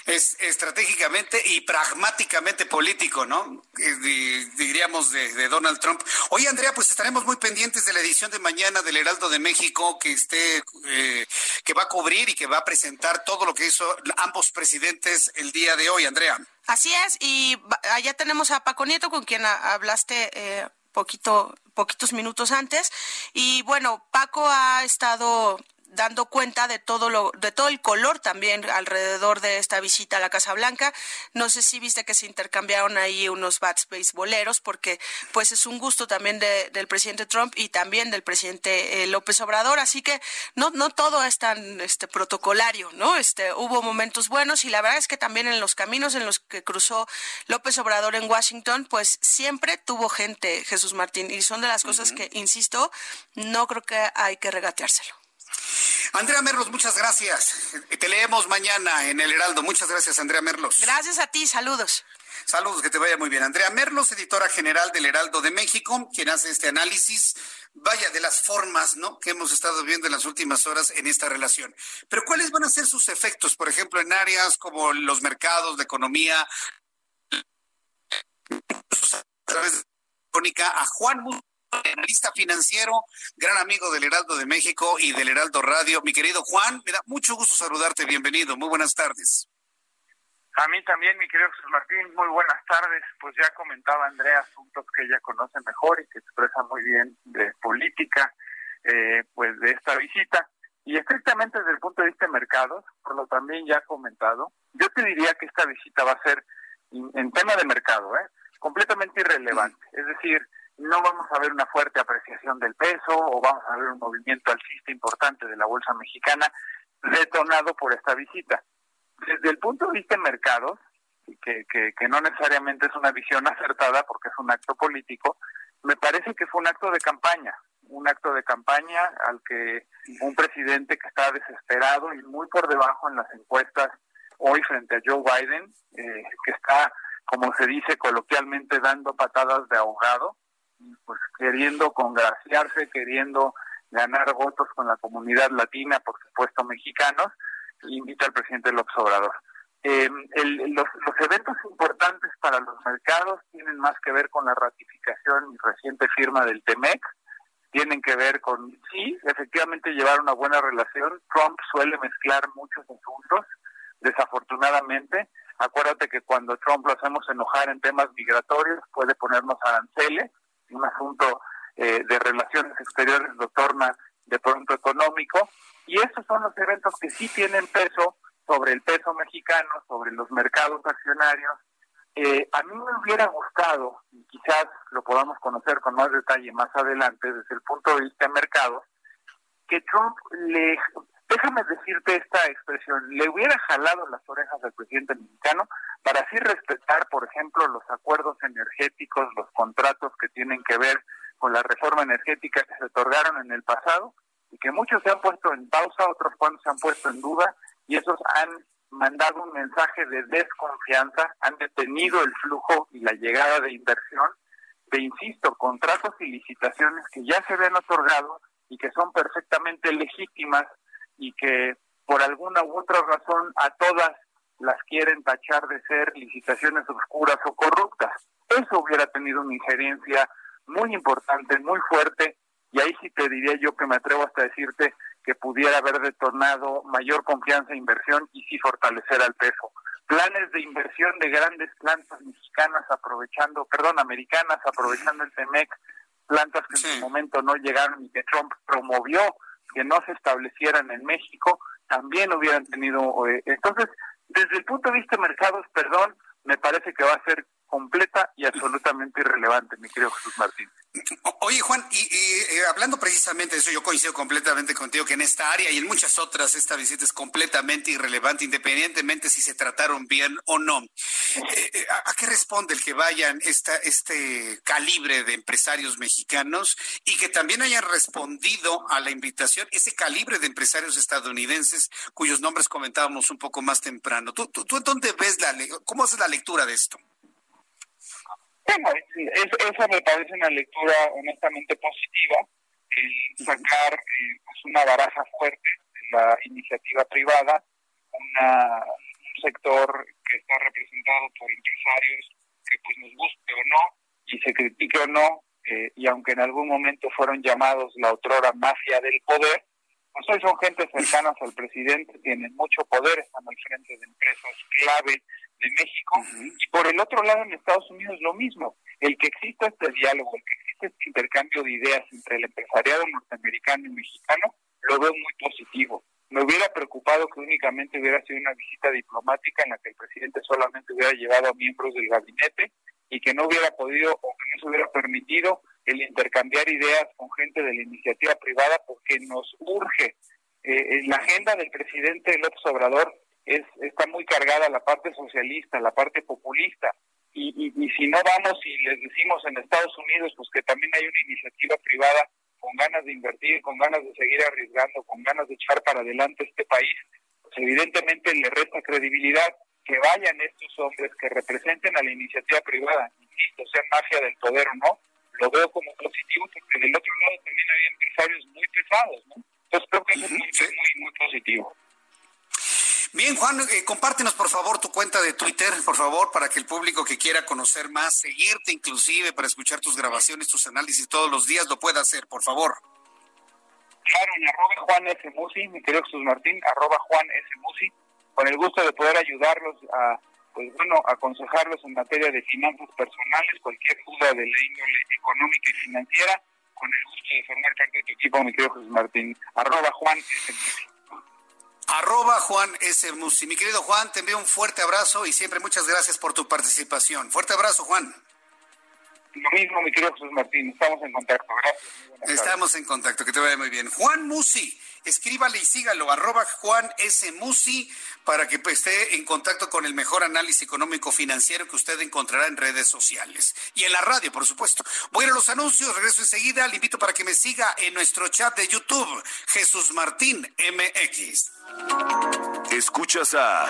Speaker 1: es estratégicamente y pragmáticamente político, ¿no? Diríamos de, de, Donald Trump. Oye, Andrea, pues estaremos muy pendientes de la edición de mañana del Heraldo de México que esté, eh, que va a cubrir y que va a presentar todo lo que hizo ambos presidentes el día de hoy, Andrea.
Speaker 18: Así es, y allá tenemos a Paco Nieto, con quien hablaste eh, poquito, poquitos minutos antes. Y bueno, Paco ha estado dando cuenta de todo lo, de todo el color también alrededor de esta visita a la Casa Blanca. No sé si viste que se intercambiaron ahí unos bats boleros, porque pues es un gusto también del presidente Trump y también del presidente eh, López Obrador, así que no, no todo es tan este protocolario, ¿no? Este, hubo momentos buenos y la verdad es que también en los caminos en los que cruzó López Obrador en Washington, pues siempre tuvo gente, Jesús Martín, y son de las cosas que, insisto, no creo que hay que regateárselo.
Speaker 1: Andrea Merlos, muchas gracias. Te leemos mañana en el Heraldo. Muchas gracias, Andrea Merlos.
Speaker 18: Gracias a ti, saludos.
Speaker 1: Saludos, que te vaya muy bien. Andrea Merlos, editora general del Heraldo de México, quien hace este análisis, vaya, de las formas, ¿no? Que hemos estado viendo en las últimas horas en esta relación. Pero ¿cuáles van a ser sus efectos, por ejemplo, en áreas como los mercados, la economía? A través de a Juan analista financiero, gran amigo del Heraldo de México y del Heraldo Radio. Mi querido Juan, me da mucho gusto saludarte. Bienvenido. Muy buenas tardes.
Speaker 19: A mí también, mi querido Jesús Martín, muy buenas tardes. Pues ya comentaba Andrea asuntos que ella conoce mejor y que expresa muy bien de política, eh, pues de esta visita. Y estrictamente desde el punto de vista de mercados, por lo también ya comentado, yo te diría que esta visita va a ser, en tema de mercado, ¿eh? completamente irrelevante. Es decir, no vamos a ver una fuerte apreciación del peso o vamos a ver un movimiento alcista importante de la bolsa mexicana detonado por esta visita. Desde el punto de vista de mercados, que, que, que no necesariamente es una visión acertada porque es un acto político, me parece que fue un acto de campaña, un acto de campaña al que un presidente que está desesperado y muy por debajo en las encuestas hoy frente a Joe Biden, eh, que está, como se dice coloquialmente, dando patadas de ahogado, pues queriendo congraciarse, queriendo ganar votos con la comunidad latina, por supuesto mexicanos, invita al presidente López Obrador. Eh, los, eventos importantes para los mercados tienen más que ver con la ratificación y reciente firma del TEMEC, tienen que ver con, sí, efectivamente llevar una buena relación. Trump suele mezclar muchos asuntos, desafortunadamente. Acuérdate que cuando Trump lo hacemos enojar en temas migratorios, puede ponernos aranceles, un asunto eh, de relaciones exteriores lo torna de pronto económico y esos son los eventos que sí tienen peso sobre el peso mexicano, sobre los mercados accionarios. Eh, a mí me hubiera gustado, y quizás lo podamos conocer con más detalle más adelante desde el punto de vista de mercados, que Trump le, déjame decirte esta expresión, le hubiera jalado las orejas al presidente mexicano para así respetar, por ejemplo, los acuerdos energéticos, los contratos que tienen que ver con la reforma energética que se otorgaron en el pasado y que muchos se han puesto en pausa, otros cuantos se han puesto en duda y esos han mandado un mensaje de desconfianza, han detenido el flujo y la llegada de inversión de, insisto, contratos y licitaciones que ya se ven otorgados y que son perfectamente legítimas y que por alguna u otra razón a todas las quieren tachar de ser licitaciones oscuras o corruptas. Eso hubiera tenido una injerencia muy importante, muy fuerte y ahí sí te diría yo que me atrevo hasta decirte que pudiera haber detonado mayor confianza e inversión y sí fortalecer al peso. Planes de inversión de grandes plantas mexicanas aprovechando, perdón, americanas aprovechando el TEMEC, plantas que en su momento no llegaron y que Trump promovió que no se establecieran en México, también hubieran tenido... Eh, entonces, desde el punto de vista de mercados, perdón, me parece que va a ser completa y absolutamente irrelevante, mi querido Jesús Martín.
Speaker 1: Oye, Juan, y, eh, hablando precisamente de eso, yo coincido completamente contigo que en esta área y en muchas otras esta visita es completamente irrelevante, independientemente si se trataron bien o no. Eh, eh, ¿a, qué responde el que vayan esta, este calibre de empresarios mexicanos y que también hayan respondido a la invitación ese calibre de empresarios estadounidenses cuyos nombres comentábamos un poco más temprano? ¿Tú, tú, tú dónde ves la, cómo haces la lectura de esto?
Speaker 19: Bueno, esa me parece una lectura honestamente positiva, el sacar eh, pues una baraja fuerte de la iniciativa privada, una, un sector que está representado por empresarios que pues nos guste o no, y se critique o no, eh, y aunque en algún momento fueron llamados la otrora mafia del poder, pues hoy son gente cercanas al presidente, tienen mucho poder, están al frente de empresas clave de México, y por el otro lado en Estados Unidos lo mismo, el que exista este diálogo, el que exista este intercambio de ideas entre el empresariado norteamericano y mexicano, lo veo muy positivo. Me hubiera preocupado que únicamente hubiera sido una visita diplomática en la que el presidente solamente hubiera llevado a miembros del gabinete y que no hubiera podido o que no se hubiera permitido el intercambiar ideas con gente de la iniciativa privada porque nos urge. Eh, la agenda del presidente López Obrador es, está muy cargada la parte socialista, la parte populista. Y, y, si no vamos y les decimos en Estados Unidos pues que también hay una iniciativa privada con ganas de invertir, con ganas de seguir arriesgando, con ganas de echar para adelante este país, pues evidentemente le resta credibilidad que vayan estos hombres que representen a la iniciativa privada, insisto, sean mafia del poder o no, lo veo como positivo porque del otro lado también hay empresarios muy pesados, ¿no? Entonces creo que es muy, muy, muy positivo.
Speaker 1: Bien, Juan, eh, compártenos por favor tu cuenta de Twitter, por favor, para que el público que quiera conocer más, seguirte inclusive, para escuchar tus grabaciones, tus análisis todos los días, lo pueda hacer, por favor.
Speaker 19: Claro, en arroba Juan S. Musi, mi querido Jesús Martín, arroba Juan S. Musi, con el gusto de poder ayudarlos a, pues bueno, aconsejarlos en materia de finanzas personales, cualquier duda de la índole económica y financiera, con el gusto de formar parte de tu equipo, mi querido Jesús Martín, arroba Juan S.
Speaker 1: Arroba Juan S. Musi. Mi querido Juan, te envío un fuerte abrazo y siempre muchas gracias por tu participación. Fuerte abrazo, Juan.
Speaker 19: Lo mismo, mi querido Jesús Martín. Estamos en contacto. Gracias.
Speaker 1: Estamos en contacto. Que te vaya muy bien. Juan Musi. Escríbale y sígalo. Arroba Juan S. Musi para que pues, esté en contacto con el mejor análisis económico financiero que usted encontrará en redes sociales. Y en la radio, por supuesto. Voy a, a los anuncios. Regreso enseguida. Le invito para que me siga en nuestro chat de YouTube. Jesús Martín MX.
Speaker 10: Escuchas a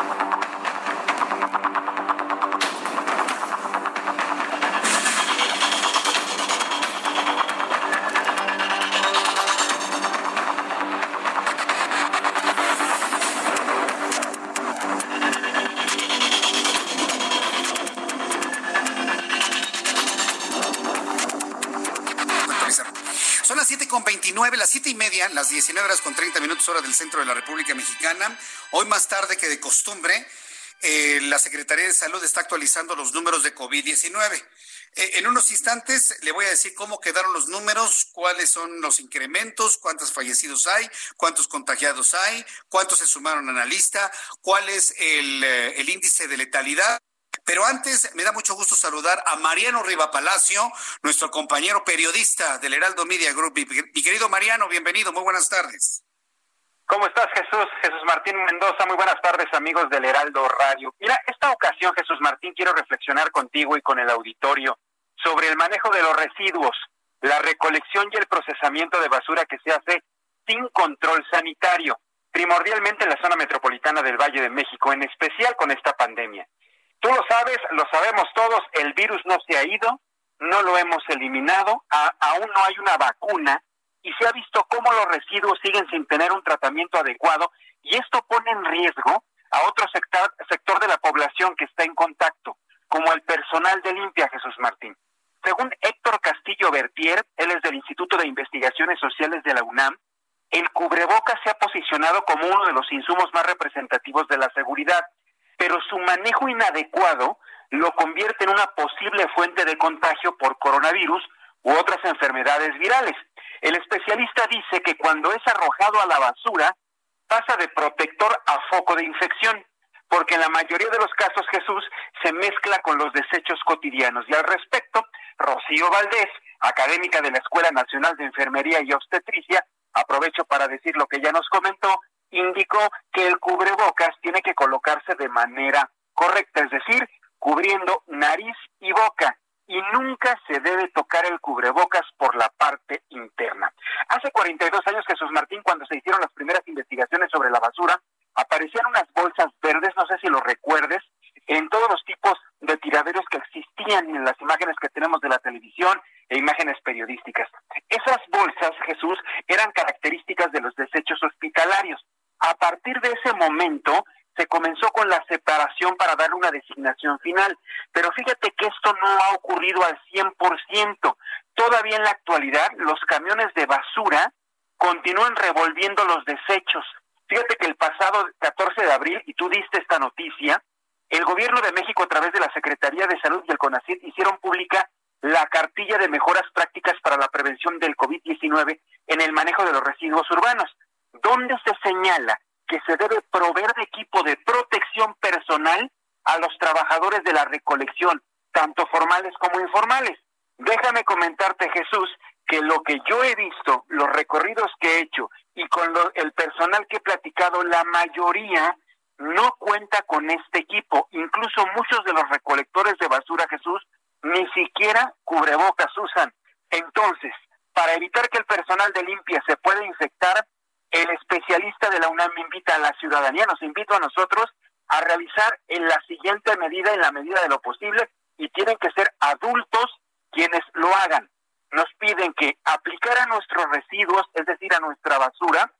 Speaker 1: Las siete y media, las 19 horas con 30 minutos hora del centro de la República Mexicana. Hoy más tarde que de costumbre, eh, la Secretaría de Salud está actualizando los números de COVID-19. Eh, en unos instantes le voy a decir cómo quedaron los números, cuáles son los incrementos, cuántos fallecidos hay, cuántos contagiados hay, cuántos se sumaron a la lista, cuál es el, eh, el índice de letalidad. Pero antes me da mucho gusto saludar a Mariano Riva Palacio, nuestro compañero periodista del Heraldo Media Group. Mi querido Mariano, bienvenido, muy buenas tardes.
Speaker 20: ¿Cómo estás, Jesús? Jesús Martín Mendoza, muy buenas tardes, amigos del Heraldo Radio. Mira, esta ocasión, Jesús Martín, quiero reflexionar contigo y con el auditorio sobre el manejo de los residuos, la recolección y el procesamiento de basura que se hace sin control sanitario, primordialmente en la zona metropolitana del Valle de México, en especial con esta pandemia. Tú lo sabes, lo sabemos todos, el virus no se ha ido, no lo hemos eliminado, aún no hay una vacuna y se ha visto cómo los residuos siguen sin tener un tratamiento adecuado y esto pone en riesgo a otro sector, de la población que está en contacto, como el personal de limpia, Jesús Martín. Según Héctor Castillo Bertier, él es del Instituto de Investigaciones Sociales de la UNAM, el cubreboca se ha posicionado como uno de los insumos más representativos de la seguridad pero su manejo inadecuado lo convierte en una posible fuente de contagio por coronavirus u otras enfermedades virales. El especialista dice que cuando es arrojado a la basura, pasa de protector a foco de infección, porque en la mayoría de los casos Jesús se mezcla con los desechos cotidianos. Y al respecto, Rocío Valdés, académica de la Escuela Nacional de Enfermería y Obstetricia, aprovecho para decir lo que ya nos comentó, indicó que el cubrebocas tiene que colocarse de manera correcta, es decir, cubriendo nariz y boca y nunca se debe tocar el cubrebocas por la parte interna. Hace 42 años, Jesús Martín, cuando se hicieron las primeras investigaciones sobre la basura, aparecían unas bolsas verdes, no sé si lo recuerdes, en todos los tipos de tiraderos que existían en las imágenes que tenemos de la televisión e imágenes periodísticas. Esas bolsas, Jesús, eran características de los desechos hospitalarios. A partir de ese momento se comenzó con la separación para dar una designación final, pero fíjate que esto no ha ocurrido al 100%. Todavía en la actualidad los camiones de basura continúan revolviendo los desechos. Fíjate que el pasado 14 de abril, y tú diste esta noticia, el gobierno de México a través de la Secretaría de Salud y el CONACYT hicieron pública la cartilla de mejoras prácticas para la prevención del COVID-19 en el manejo de los residuos urbanos, donde se señala que se debe proveer de equipo de protección personal a los trabajadores de la recolección, tanto formales como informales. Déjame comentarte, Jesús, que lo que yo he visto, los recorridos que he hecho y con el personal que he platicado, la mayoría no cuenta con este equipo. Incluso muchos de los recolectores de basura, Jesús, ni siquiera cubrebocas usan. Entonces, para evitar que el personal de limpia se pueda infectar, el especialista de la UNAM invita a la ciudadanía, nos invita a nosotros a realizar en la siguiente medida, en la medida de lo posible, y tienen que ser adultos quienes lo hagan. Nos piden que aplicar a nuestros residuos, es decir, a nuestra basura,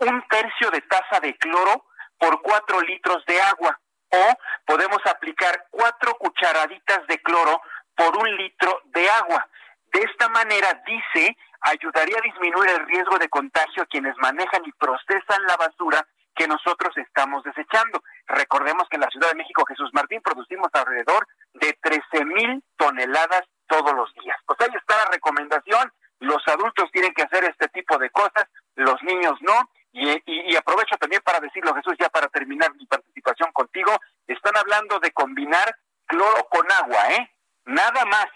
Speaker 20: un tercio de taza de cloro por cuatro litros de agua. O podemos aplicar cuatro cucharaditas de cloro por un litro de agua. De esta manera, dice, ayudaría a disminuir el riesgo de contagio a quienes manejan y procesan la basura que nosotros estamos desechando. Recordemos que en la Ciudad de México, Jesús Martín, producimos alrededor de 13 mil toneladas todos los días. Pues ahí está la recomendación. Los adultos tienen que hacer este tipo de cosas, los niños no. Y, y, aprovecho también para decirlo, Jesús, ya para terminar mi participación contigo, están hablando de combinar cloro con agua, ¿eh? Nada más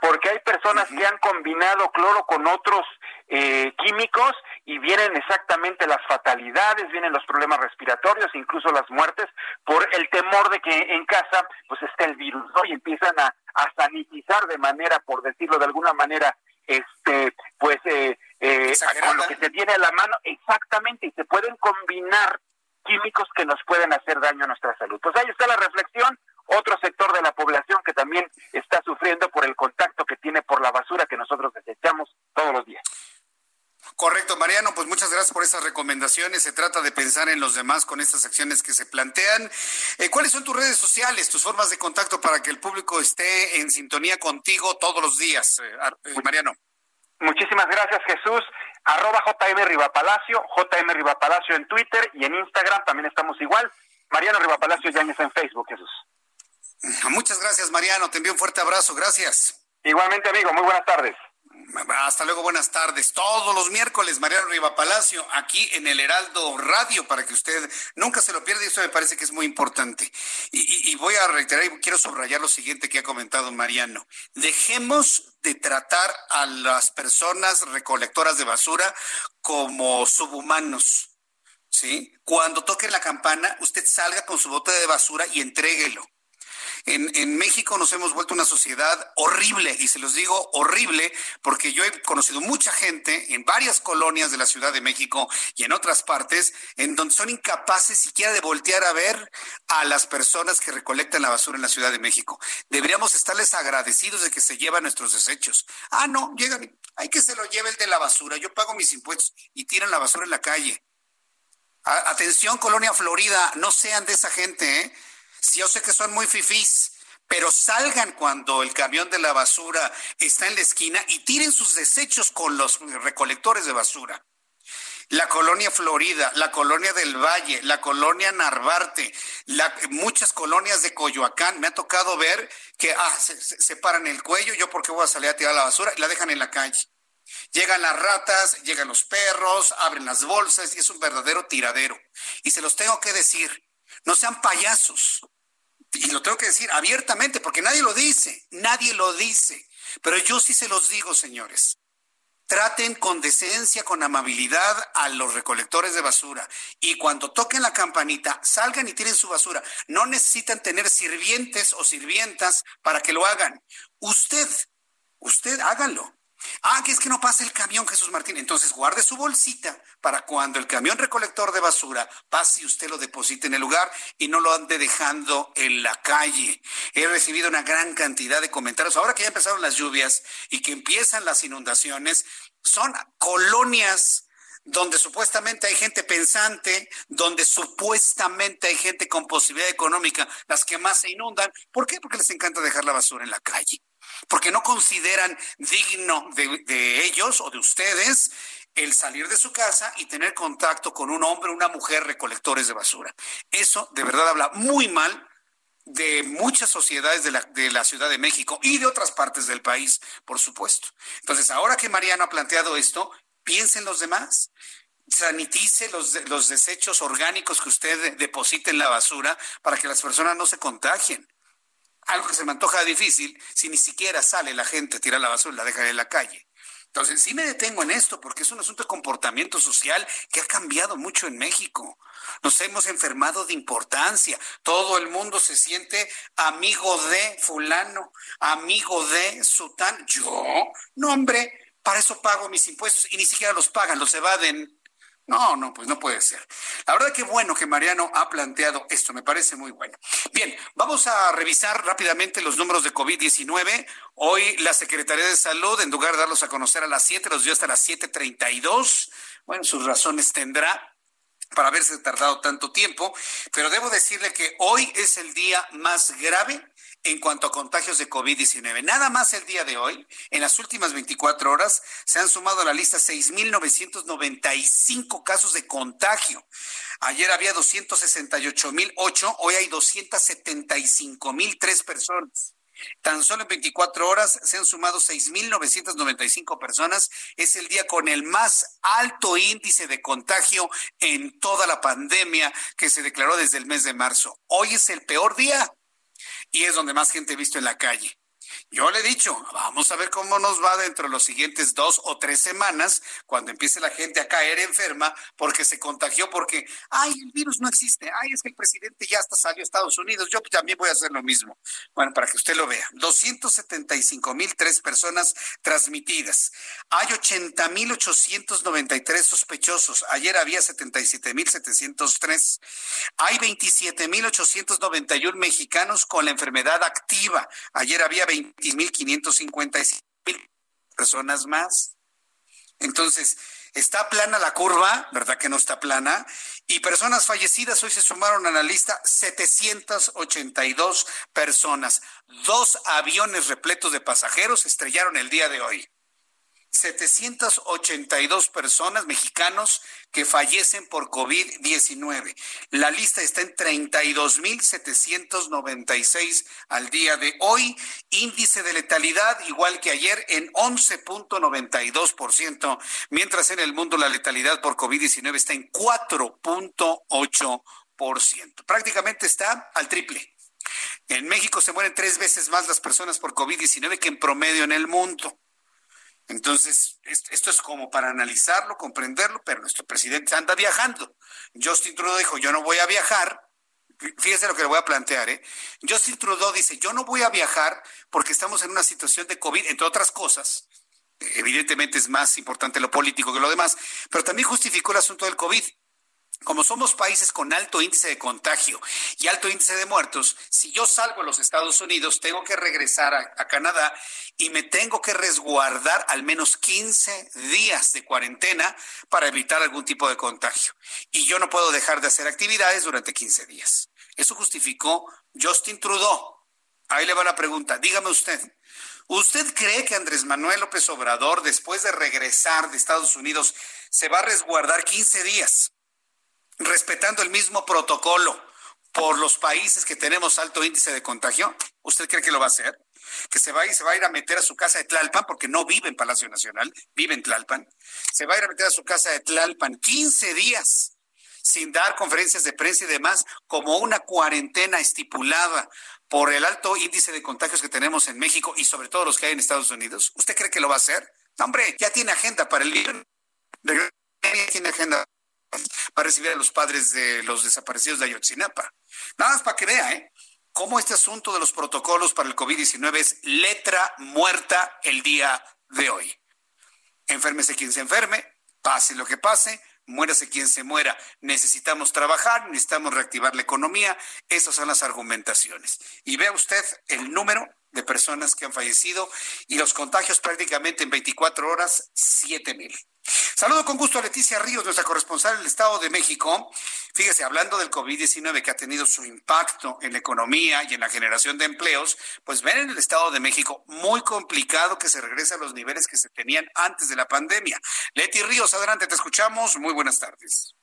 Speaker 20: porque hay personas que han combinado cloro con otros eh, químicos y vienen exactamente las fatalidades, vienen los problemas respiratorios, incluso las muertes, por el temor de que en casa pues esté el virus, ¿no? Y empiezan a, sanitizar de manera, por decirlo de alguna manera, este, pues, eh, eh, con lo que se tiene a la mano, exactamente, y se pueden combinar químicos que nos pueden hacer daño a nuestra salud. Pues ahí está la reflexión, otro sector de la población que también está sufriendo por el contacto que tiene por la basura que nosotros desechamos todos los días.
Speaker 1: Correcto, Mariano, pues muchas gracias por esas recomendaciones. Se trata de pensar en los demás con estas acciones que se plantean. Eh, ¿Cuáles son tus redes sociales, tus formas de contacto para que el público esté en sintonía contigo todos los días, eh, eh, Mariano?
Speaker 20: Muchísimas gracias, Jesús. Arroba JM Rivapalacio, JM Rivapalacio en Twitter y en Instagram también estamos igual. Mariano Rivapalacio ya en Facebook, Jesús.
Speaker 1: Muchas gracias, Mariano. Te envío un fuerte abrazo. Gracias.
Speaker 20: Igualmente, amigo. Muy buenas tardes.
Speaker 1: Hasta luego, buenas tardes. Todos los miércoles, Mariano Riva Palacio, aquí en el Heraldo Radio, para que usted nunca se lo pierda, y eso me parece que es muy importante. Y, y voy a reiterar y quiero subrayar lo siguiente que ha comentado Mariano. Dejemos de tratar a las personas recolectoras de basura como subhumanos. ¿Sí? Cuando toque la campana, usted salga con su bote de basura y entréguelo en, México nos hemos vuelto una sociedad horrible, y se los digo horrible, porque yo he conocido mucha gente en varias colonias de la Ciudad de México y en otras partes, en donde son incapaces siquiera de voltear a ver a las personas que recolectan la basura en la Ciudad de México. Deberíamos estarles agradecidos de que se llevan nuestros desechos. Ah, no, llegan, hay que se lo lleve el de la basura, yo pago mis impuestos y tiran la basura en la calle. atención, Colonia Florida, no sean de esa gente, ¿eh? Yo sé que son muy fifís, pero salgan cuando el camión de la basura está en la esquina y tiren sus desechos con los recolectores de basura. La colonia Florida, la colonia del Valle, la colonia Narvarte, muchas colonias de Coyoacán. Me ha tocado ver que ah, se, paran el cuello, yo porque voy a salir a tirar la basura y la dejan en la calle. Llegan las ratas, llegan los perros, abren las bolsas y es un verdadero tiradero. Y se los tengo que decir, no sean payasos y lo tengo que decir abiertamente porque nadie lo dice, nadie lo dice, pero yo sí se los digo, señores. Traten con decencia, con amabilidad a los recolectores de basura y cuando toquen la campanita, salgan y tiren su basura. No necesitan tener sirvientes o sirvientas para que lo hagan. Usted, usted háganlo. Ah, que es que no pasa el camión, Jesús Martín. Entonces guarde su bolsita para cuando el camión recolector de basura pase y usted lo deposite en el lugar y no lo ande dejando en la calle. He recibido una gran cantidad de comentarios. Ahora que ya empezaron las lluvias y que empiezan las inundaciones, son colonias donde supuestamente hay gente pensante, donde supuestamente hay gente con posibilidad económica, las que más se inundan. ¿Por qué? Porque les encanta dejar la basura en la calle porque no consideran digno de, ellos o de ustedes el salir de su casa y tener contacto con un hombre o una mujer recolectores de basura. Eso de verdad habla muy mal de muchas sociedades de la, de la, Ciudad de México y de otras partes del país, por supuesto. Entonces, ahora que Mariano ha planteado esto, piensen los demás. Sanitice los, los desechos orgánicos que usted deposite en la basura para que las personas no se contagien. Algo que se me antoja difícil si ni siquiera sale la gente a tirar la basura la deja en la calle. Entonces, sí me detengo en esto porque es un asunto de comportamiento social que ha cambiado mucho en México. Nos hemos enfermado de importancia. Todo el mundo se siente amigo de fulano, amigo de sután. Yo, no hombre, para eso pago mis impuestos y ni siquiera los pagan, los evaden. No, no, pues no puede ser. La verdad que bueno que Mariano ha planteado esto, me parece muy bueno. Bien, vamos a revisar rápidamente los números de COVID-19. Hoy la Secretaría de Salud, en lugar de darlos a conocer a las 7, los dio hasta las 7.32. Bueno, sus razones tendrá para haberse tardado tanto tiempo, pero debo decirle que hoy es el día más grave en cuanto a contagios de COVID-19. Nada más el día de hoy, en las últimas 24 horas, se han sumado a la lista 6.995 casos de contagio. Ayer había 268.008, hoy hay 275.003 personas. Tan solo en 24 horas se han sumado 6.995 personas. Es el día con el más alto índice de contagio en toda la pandemia que se declaró desde el mes de marzo. Hoy es el peor día y es donde más gente he visto en la calle. Yo le he dicho, vamos a ver cómo nos va dentro de los siguientes dos o tres semanas, cuando empiece la gente a caer enferma porque se contagió, porque, ay, el virus no existe, ay, es que el presidente ya hasta salió a Estados Unidos, yo también voy a hacer lo mismo. Bueno, para que usted lo vea, 275 mil tres personas transmitidas. Hay 80 mil 893 sospechosos. Ayer había 77 mil 703. Hay 27 mil 891 mexicanos con la enfermedad activa. Ayer había 20 20.555 personas más. Entonces, está plana la curva, ¿verdad que no está plana? Y personas fallecidas hoy se sumaron a la lista 782 personas. Dos aviones repletos de pasajeros estrellaron el día de hoy. 782 personas mexicanos que fallecen por COVID-19. La lista está en 32.796 al día de hoy. Índice de letalidad igual que ayer en 11.92%, mientras en el mundo la letalidad por COVID-19 está en 4.8%. Prácticamente está al triple. En México se mueren tres veces más las personas por COVID-19 que en promedio en el mundo. Entonces, esto es como para analizarlo, comprenderlo, pero nuestro presidente anda viajando. Justin Trudeau dijo, yo no voy a viajar. Fíjese lo que le voy a plantear, ¿eh? Justin Trudeau dice, yo no voy a viajar porque estamos en una situación de COVID, entre otras cosas. Evidentemente es más importante lo político que lo demás, pero también justificó el asunto del COVID como somos países con alto índice de contagio y alto índice de muertos, si yo salgo a los Estados Unidos, tengo que regresar a, Canadá y me tengo que resguardar al menos 15 días de cuarentena para evitar algún tipo de contagio. Y yo no puedo dejar de hacer actividades durante 15 días. Eso justificó Justin Trudeau. Ahí le va la pregunta. Dígame usted, ¿usted cree que Andrés Manuel López Obrador, después de regresar de Estados Unidos, se va a resguardar 15 días? Respetando el mismo protocolo por los países que tenemos alto índice de contagio? ¿Usted cree que lo va a hacer? ¿Que se va, a ir, se va a ir a meter a su casa de Tlalpan, porque no vive en Palacio Nacional, vive en Tlalpan? Se va a ir a meter a su casa de Tlalpan 15 días sin dar conferencias de prensa y demás, como una cuarentena estipulada por el alto índice de contagios que tenemos en México y sobre todo los que hay en Estados Unidos? ¿Usted cree que lo va a hacer? hombre, ya tiene agenda para el día. Tiene agenda para recibir a los padres de los desaparecidos de Ayotzinapa. Nada más para que vea, ¿eh? Cómo este asunto de los protocolos para el COVID-19 es letra muerta el día de hoy. Enférmese quien se enferme, pase lo que pase, muérase quien se muera. Necesitamos trabajar, necesitamos reactivar la economía. Esas son las argumentaciones. Y vea usted el número de personas que han fallecido y los contagios prácticamente en 24 horas, 7 mil. Saludo con gusto a Leticia Ríos, nuestra corresponsal en el Estado de México. Fíjese, hablando del COVID-19 que ha tenido su impacto en la economía y en la generación de empleos, pues ven en el Estado de México muy complicado que se regrese a los niveles que se tenían antes de la pandemia. Leti Ríos, adelante, te escuchamos. Muy buenas tardes.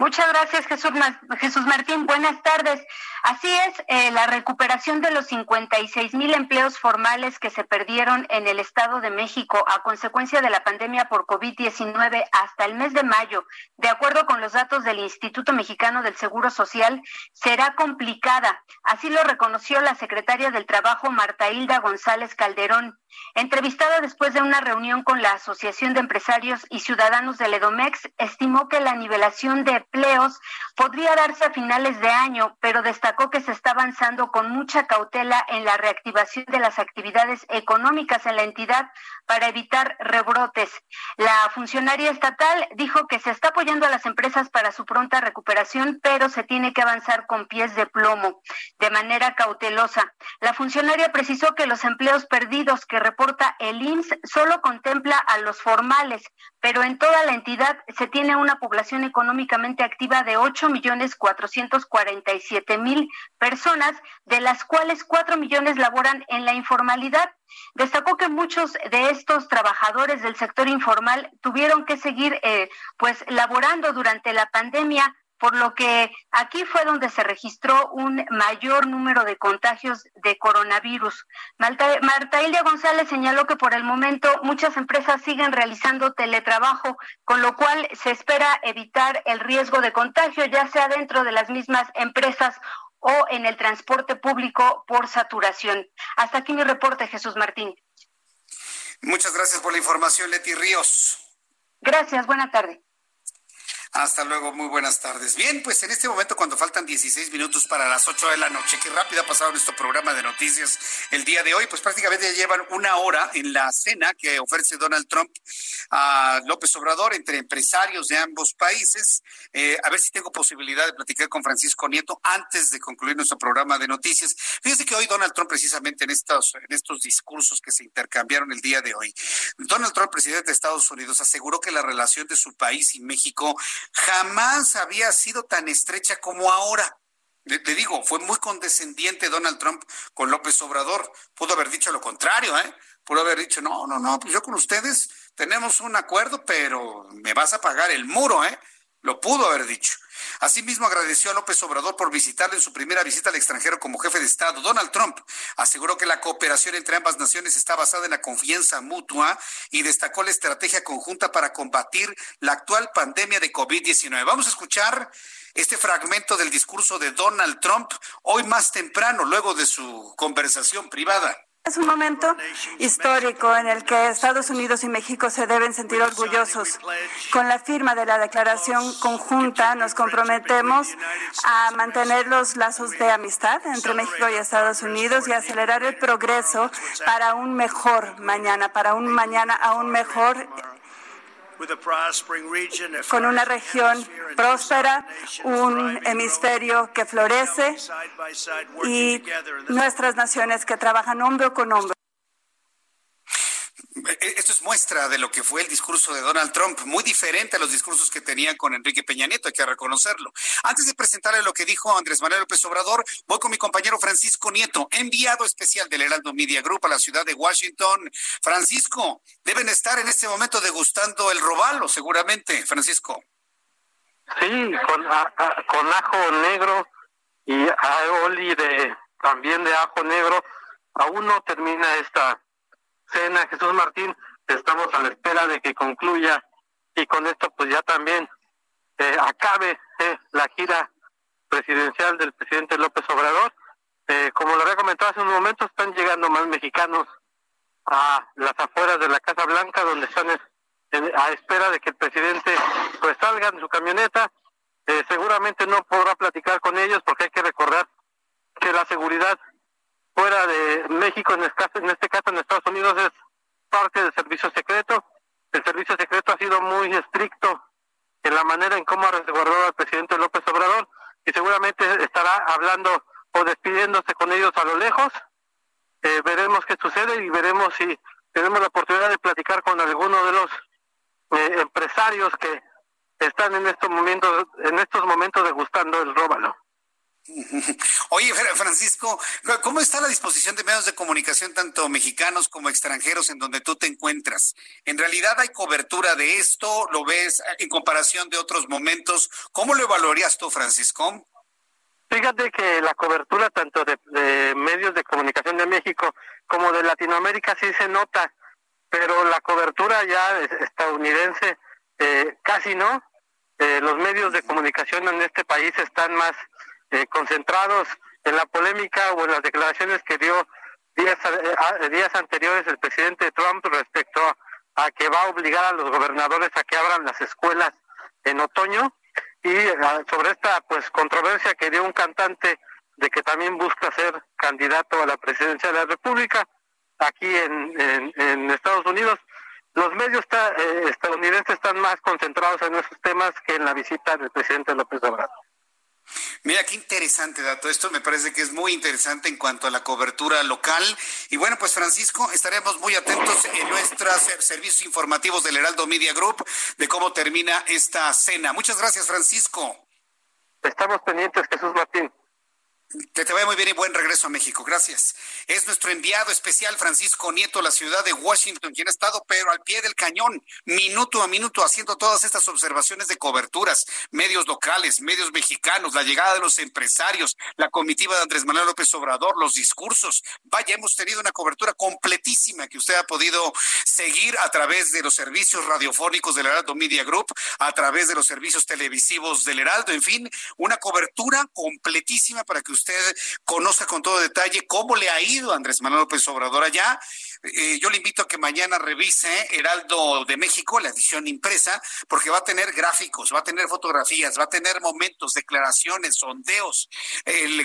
Speaker 21: Muchas gracias, Jesús, Jesús Martín. Buenas tardes. Así es, eh, la recuperación de los 56 mil empleos formales que se perdieron en el Estado de México a consecuencia de la pandemia por COVID-19 hasta el mes de mayo, de acuerdo con los datos del Instituto Mexicano del Seguro Social, será complicada. Así lo reconoció la secretaria del Trabajo, Marta Hilda González Calderón. Entrevistada después de una reunión con la Asociación de Empresarios y Ciudadanos del Edomex, estimó que la nivelación de empleos podría darse a finales de año, pero destacó que se está avanzando con mucha cautela en la reactivación de las actividades económicas en la entidad para evitar rebrotes. La funcionaria estatal dijo que se está apoyando a las empresas para su pronta recuperación, pero se tiene que avanzar con pies de plomo, de manera cautelosa. La funcionaria precisó que los empleos perdidos que reporta el IMSS solo contempla a los formales, pero en toda la entidad se tiene una población económicamente activa de 8 millones 447 mil personas, de las cuales 4 millones laboran en la informalidad. Destacó que muchos de estos trabajadores del sector informal tuvieron que seguir eh, pues laborando durante la pandemia por lo que aquí fue donde se registró un mayor número de contagios de coronavirus. Marta, Marta Ilia González señaló que por el momento muchas empresas siguen realizando teletrabajo, con lo cual se espera evitar el riesgo de contagio, ya sea dentro de las mismas empresas o en el transporte público por saturación. Hasta aquí mi reporte, Jesús Martín.
Speaker 1: Muchas gracias por la información, Leti Ríos.
Speaker 21: Gracias, buena tarde.
Speaker 1: Hasta luego, muy buenas tardes. Bien, pues en este momento cuando faltan 16 minutos para las 8 de la noche, qué rápido ha pasado nuestro programa de noticias el día de hoy, pues prácticamente ya llevan una hora en la cena que ofrece Donald Trump a López Obrador entre empresarios de ambos países. Eh, a ver si tengo posibilidad de platicar con Francisco Nieto antes de concluir nuestro programa de noticias. Fíjese que hoy Donald Trump precisamente en estos, en estos discursos que se intercambiaron el día de hoy, Donald Trump, presidente de Estados Unidos, aseguró que la relación de su país y México jamás había sido tan estrecha como ahora. Te digo, fue muy condescendiente Donald Trump con López Obrador. Pudo haber dicho lo contrario, ¿eh? Pudo haber dicho, no, no, no, pues yo con ustedes tenemos un acuerdo, pero me vas a pagar el muro, ¿eh? Lo pudo haber dicho. Asimismo, agradeció a López Obrador por visitarle en su primera visita al extranjero como jefe de Estado. Donald Trump aseguró que la cooperación entre ambas naciones está basada en la confianza mutua y destacó la estrategia conjunta para combatir la actual pandemia de COVID-19. Vamos a escuchar este fragmento del discurso de Donald Trump hoy más temprano, luego de su conversación privada.
Speaker 22: Es un momento histórico en el que Estados Unidos y México se deben sentir orgullosos. Con la firma de la declaración conjunta nos comprometemos a mantener los lazos de amistad entre México y Estados Unidos y acelerar el progreso para un mejor mañana, para un mañana aún mejor con una región próspera, un hemisferio que florece y nuestras naciones que trabajan hombro con hombro.
Speaker 1: E-, esto es muestra de lo que fue el discurso de Donald Trump, muy diferente a los discursos que tenía con Enrique Peña Nieto, hay que reconocerlo. Antes de presentarle lo que dijo Andrés Manuel López Obrador, voy con mi compañero Francisco Nieto, enviado especial del Heraldo Media Group a la ciudad de Washington. Francisco, deben estar en este momento degustando el robalo, seguramente, Francisco.
Speaker 14: Sí, con, con ajo negro y aioli de, también de ajo negro. Aún no termina esta cena, Jesús Martín, estamos a la espera de que concluya y con esto pues ya también eh, acabe eh, la gira presidencial del presidente López Obrador. Eh, como lo había comentado hace un momento, están llegando más mexicanos a las afueras de la Casa Blanca, donde están a espera de que el presidente pues salga en su camioneta. seguramente no podrá platicar con ellos porque hay que recordar que la seguridad fuera de México, en este, en este caso en Estados Unidos, es parte del servicio secreto. El servicio secreto ha sido muy estricto en la manera en cómo ha resguardado al presidente López Obrador y seguramente estará hablando o despidiéndose con ellos a lo lejos eh, veremos qué sucede y veremos si tenemos la oportunidad de platicar con alguno de los eh, empresarios que están en estos momentos en estos momentos degustando el róbalo.
Speaker 1: Oye, Francisco, ¿cómo está la disposición de medios de comunicación, tanto mexicanos como extranjeros, en donde tú te encuentras? ¿En realidad hay cobertura de esto? ¿Lo ves en comparación de otros momentos? ¿Cómo lo evaluarías tú, Francisco?
Speaker 14: Fíjate que la cobertura tanto de, medios de comunicación de México como de Latinoamérica sí se nota, pero la cobertura ya estadounidense eh, casi no. Eh, los medios de comunicación en este país están más eh, concentrados en la polémica o en las declaraciones que dio días, eh, días anteriores el presidente Trump respecto a, que va a obligar a los gobernadores a que abran las escuelas en otoño y ah, sobre esta pues controversia que dio un cantante de que también busca ser candidato a la presidencia de la República aquí en, en, Estados Unidos. Los medios eh, estadounidenses están más concentrados en esos temas que en la visita del presidente López Obrador.
Speaker 1: Mira, qué interesante dato. Esto me parece que es muy interesante en cuanto a la cobertura local. Y bueno, pues Francisco, estaremos muy atentos en nuestros servicios informativos del Heraldo Media Group de cómo termina esta cena. Muchas gracias, Francisco.
Speaker 14: Estamos pendientes, Jesús Martín.
Speaker 1: Que te vaya muy bien y buen regreso a México. Gracias. Es nuestro enviado especial Francisco Nieto, la ciudad de Washington, quien ha estado, pero al pie del cañón, minuto a minuto, haciendo todas estas observaciones de coberturas, medios locales, medios mexicanos, la llegada de los empresarios, la comitiva de Andrés Manuel López Obrador, los discursos. Vaya, hemos tenido una cobertura completísima que usted ha podido seguir a través de los servicios radiofónicos del Heraldo Media Group, a través de los servicios televisivos del Heraldo, en fin, una cobertura completísima para que usted usted conozca con todo detalle cómo le ha ido Andrés Manuel López Obrador allá. Eh, yo le invito a que mañana revise Heraldo de México, la edición impresa, porque va a tener gráficos, va a tener fotografías, va a tener momentos, declaraciones, sondeos,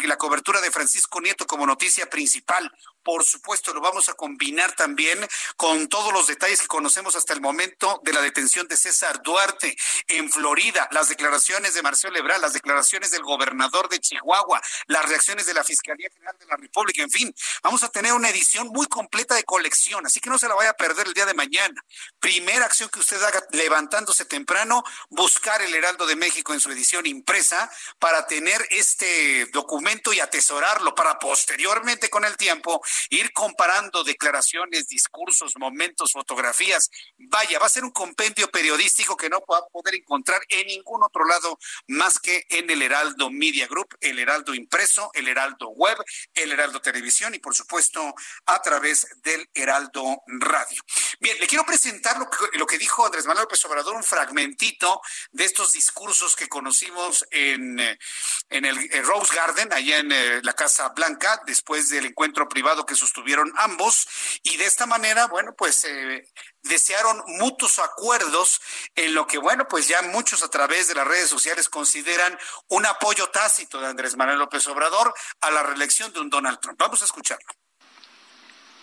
Speaker 1: la cobertura de Francisco Nieto como noticia principal. Por supuesto, lo vamos a combinar también con todos los detalles que conocemos hasta el momento de la detención de César Duarte en Florida, las declaraciones de Marcelo Ebrard, las declaraciones del gobernador de Chihuahua, las reacciones de la Fiscalía General de la República, en fin, vamos a tener una edición muy completa de colección, así que no se la vaya a perder el día de mañana. Primera acción que usted haga levantándose temprano, buscar el Heraldo de México en su edición impresa para tener este documento y atesorarlo para posteriormente con el tiempo ir comparando declaraciones, discursos, momentos, fotografías. Vaya, va a ser un compendio periodístico que no va a poder encontrar en ningún otro lado más que en el Heraldo Media Group, el Heraldo Impreso, el Heraldo Web, el Heraldo Televisión y por supuesto a través del Heraldo Radio. Bien, le quiero presentar lo que, dijo Andrés Manuel López Obrador, un fragmentito de estos discursos que conocimos en, en el Rose Garden, allá en eh, la Casa Blanca, después del encuentro privado que sostuvieron ambos y de esta manera, bueno, pues eh, desearon mutuos acuerdos en lo que, bueno, pues ya muchos a través de las redes sociales consideran un apoyo tácito de Andrés Manuel López Obrador a la reelección de un Donald Trump. Vamos a escucharlo.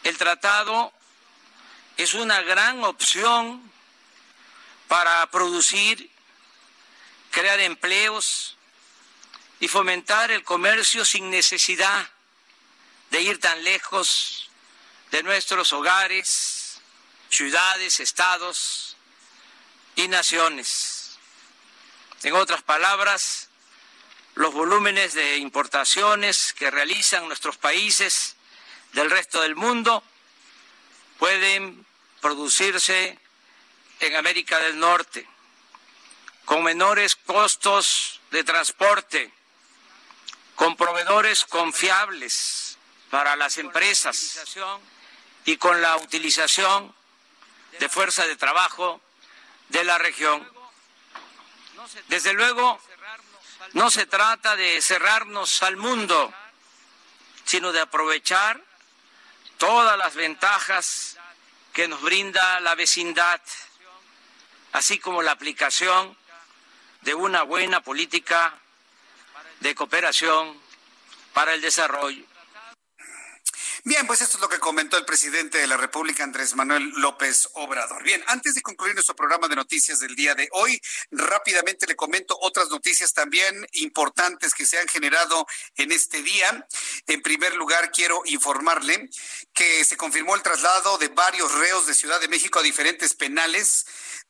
Speaker 23: El tratado es una gran opción para producir, crear empleos y fomentar el comercio sin necesidad de ir tan lejos de nuestros hogares, ciudades, estados y naciones. En otras palabras, los volúmenes de importaciones que realizan nuestros países del resto del mundo pueden producirse en América del Norte con menores costos de transporte, con proveedores confiables para las empresas y con la utilización de fuerza de trabajo de la región. Desde luego, no se trata de cerrarnos al mundo, sino de aprovechar todas las ventajas que nos brinda la vecindad, así como la aplicación de una buena política de cooperación para el desarrollo.
Speaker 1: Bien, pues esto es lo que comentó el presidente de la República, Andrés Manuel López Obrador. Bien, antes de concluir nuestro programa de noticias del día de hoy, rápidamente le comento otras noticias también importantes que se han generado en este día. En primer lugar, quiero informarle que se confirmó el traslado de varios reos de Ciudad de México a diferentes penales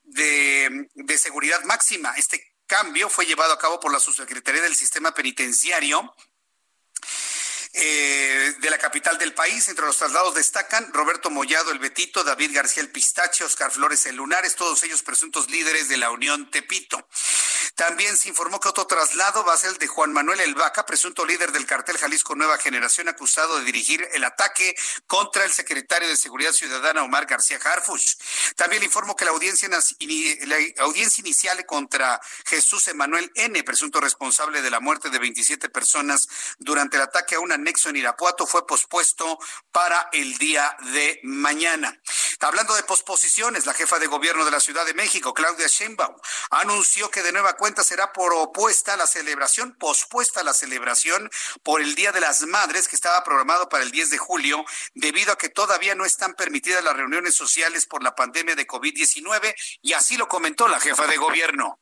Speaker 1: de, seguridad máxima. Este cambio fue llevado a cabo por la Subsecretaría del Sistema Penitenciario eh, de la capital del país. Entre los traslados destacan Roberto Mollado, el Betito, David García, el Pistache, Oscar Flores, el Lunares, todos ellos presuntos líderes de la Unión Tepito. También se informó que otro traslado va a ser el de Juan Manuel El Vaca, presunto líder del cartel Jalisco Nueva Generación, acusado de dirigir el ataque contra el secretario de Seguridad Ciudadana, Omar García Harfuch. También informo que la audiencia, la audiencia inicial contra Jesús Emanuel N., presunto responsable de la muerte de 27 personas durante el ataque a una anexo en Irapuato fue pospuesto para el día de mañana. Hablando de posposiciones, la jefa de gobierno de la Ciudad de México, Claudia Sheinbaum, anunció que de nueva cuenta será propuesta la celebración, pospuesta la celebración por el Día de las Madres que estaba programado para el 10 de julio, debido a que todavía no están permitidas las reuniones sociales por la pandemia de COVID-19 y así lo comentó la jefa de gobierno.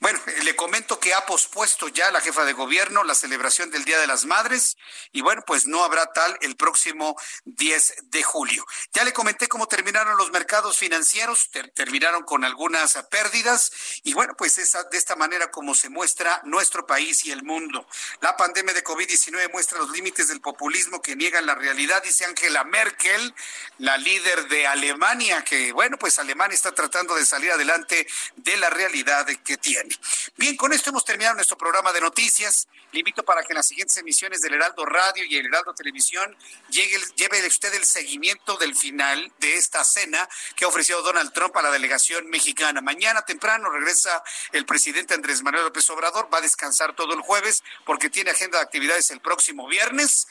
Speaker 1: Bueno, le comento que ha pospuesto ya la jefa de gobierno la celebración del Día de las Madres y bueno, pues no habrá tal el próximo 10 de julio. Ya le comenté cómo terminaron los mercados financieros, terminaron con algunas pérdidas y bueno, pues esa, de esta manera como se muestra nuestro país y el mundo. La pandemia de COVID-19 muestra los límites del populismo que niegan la realidad, dice Angela Merkel, la líder de Alemania, que bueno, pues Alemania está tratando de salir adelante de la realidad que tiene. Bien, con esto hemos terminado nuestro programa de noticias. Le invito para que en las siguientes emisiones del Heraldo Radio y el Heraldo Televisión llegue, lleve usted el seguimiento del final de esta cena que ha ofrecido Donald Trump a la delegación mexicana. Mañana temprano regresa el presidente Andrés Manuel López Obrador, va a descansar todo el jueves porque tiene agenda de actividades el próximo viernes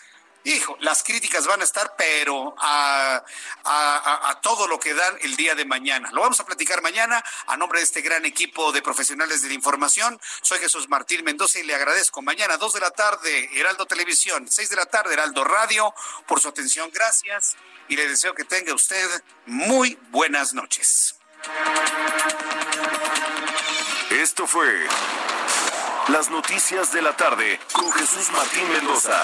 Speaker 1: Hijo, las críticas van a estar, pero a, todo lo que dan el día de mañana. Lo vamos a platicar mañana a nombre de este gran equipo de profesionales de la información. Soy Jesús Martín Mendoza y le agradezco. Mañana, dos de la tarde, Heraldo Televisión, seis de la tarde, Heraldo Radio, por su atención. Gracias y le deseo que tenga usted muy buenas noches.
Speaker 10: Esto fue Las Noticias de la Tarde con Jesús Martín Mendoza.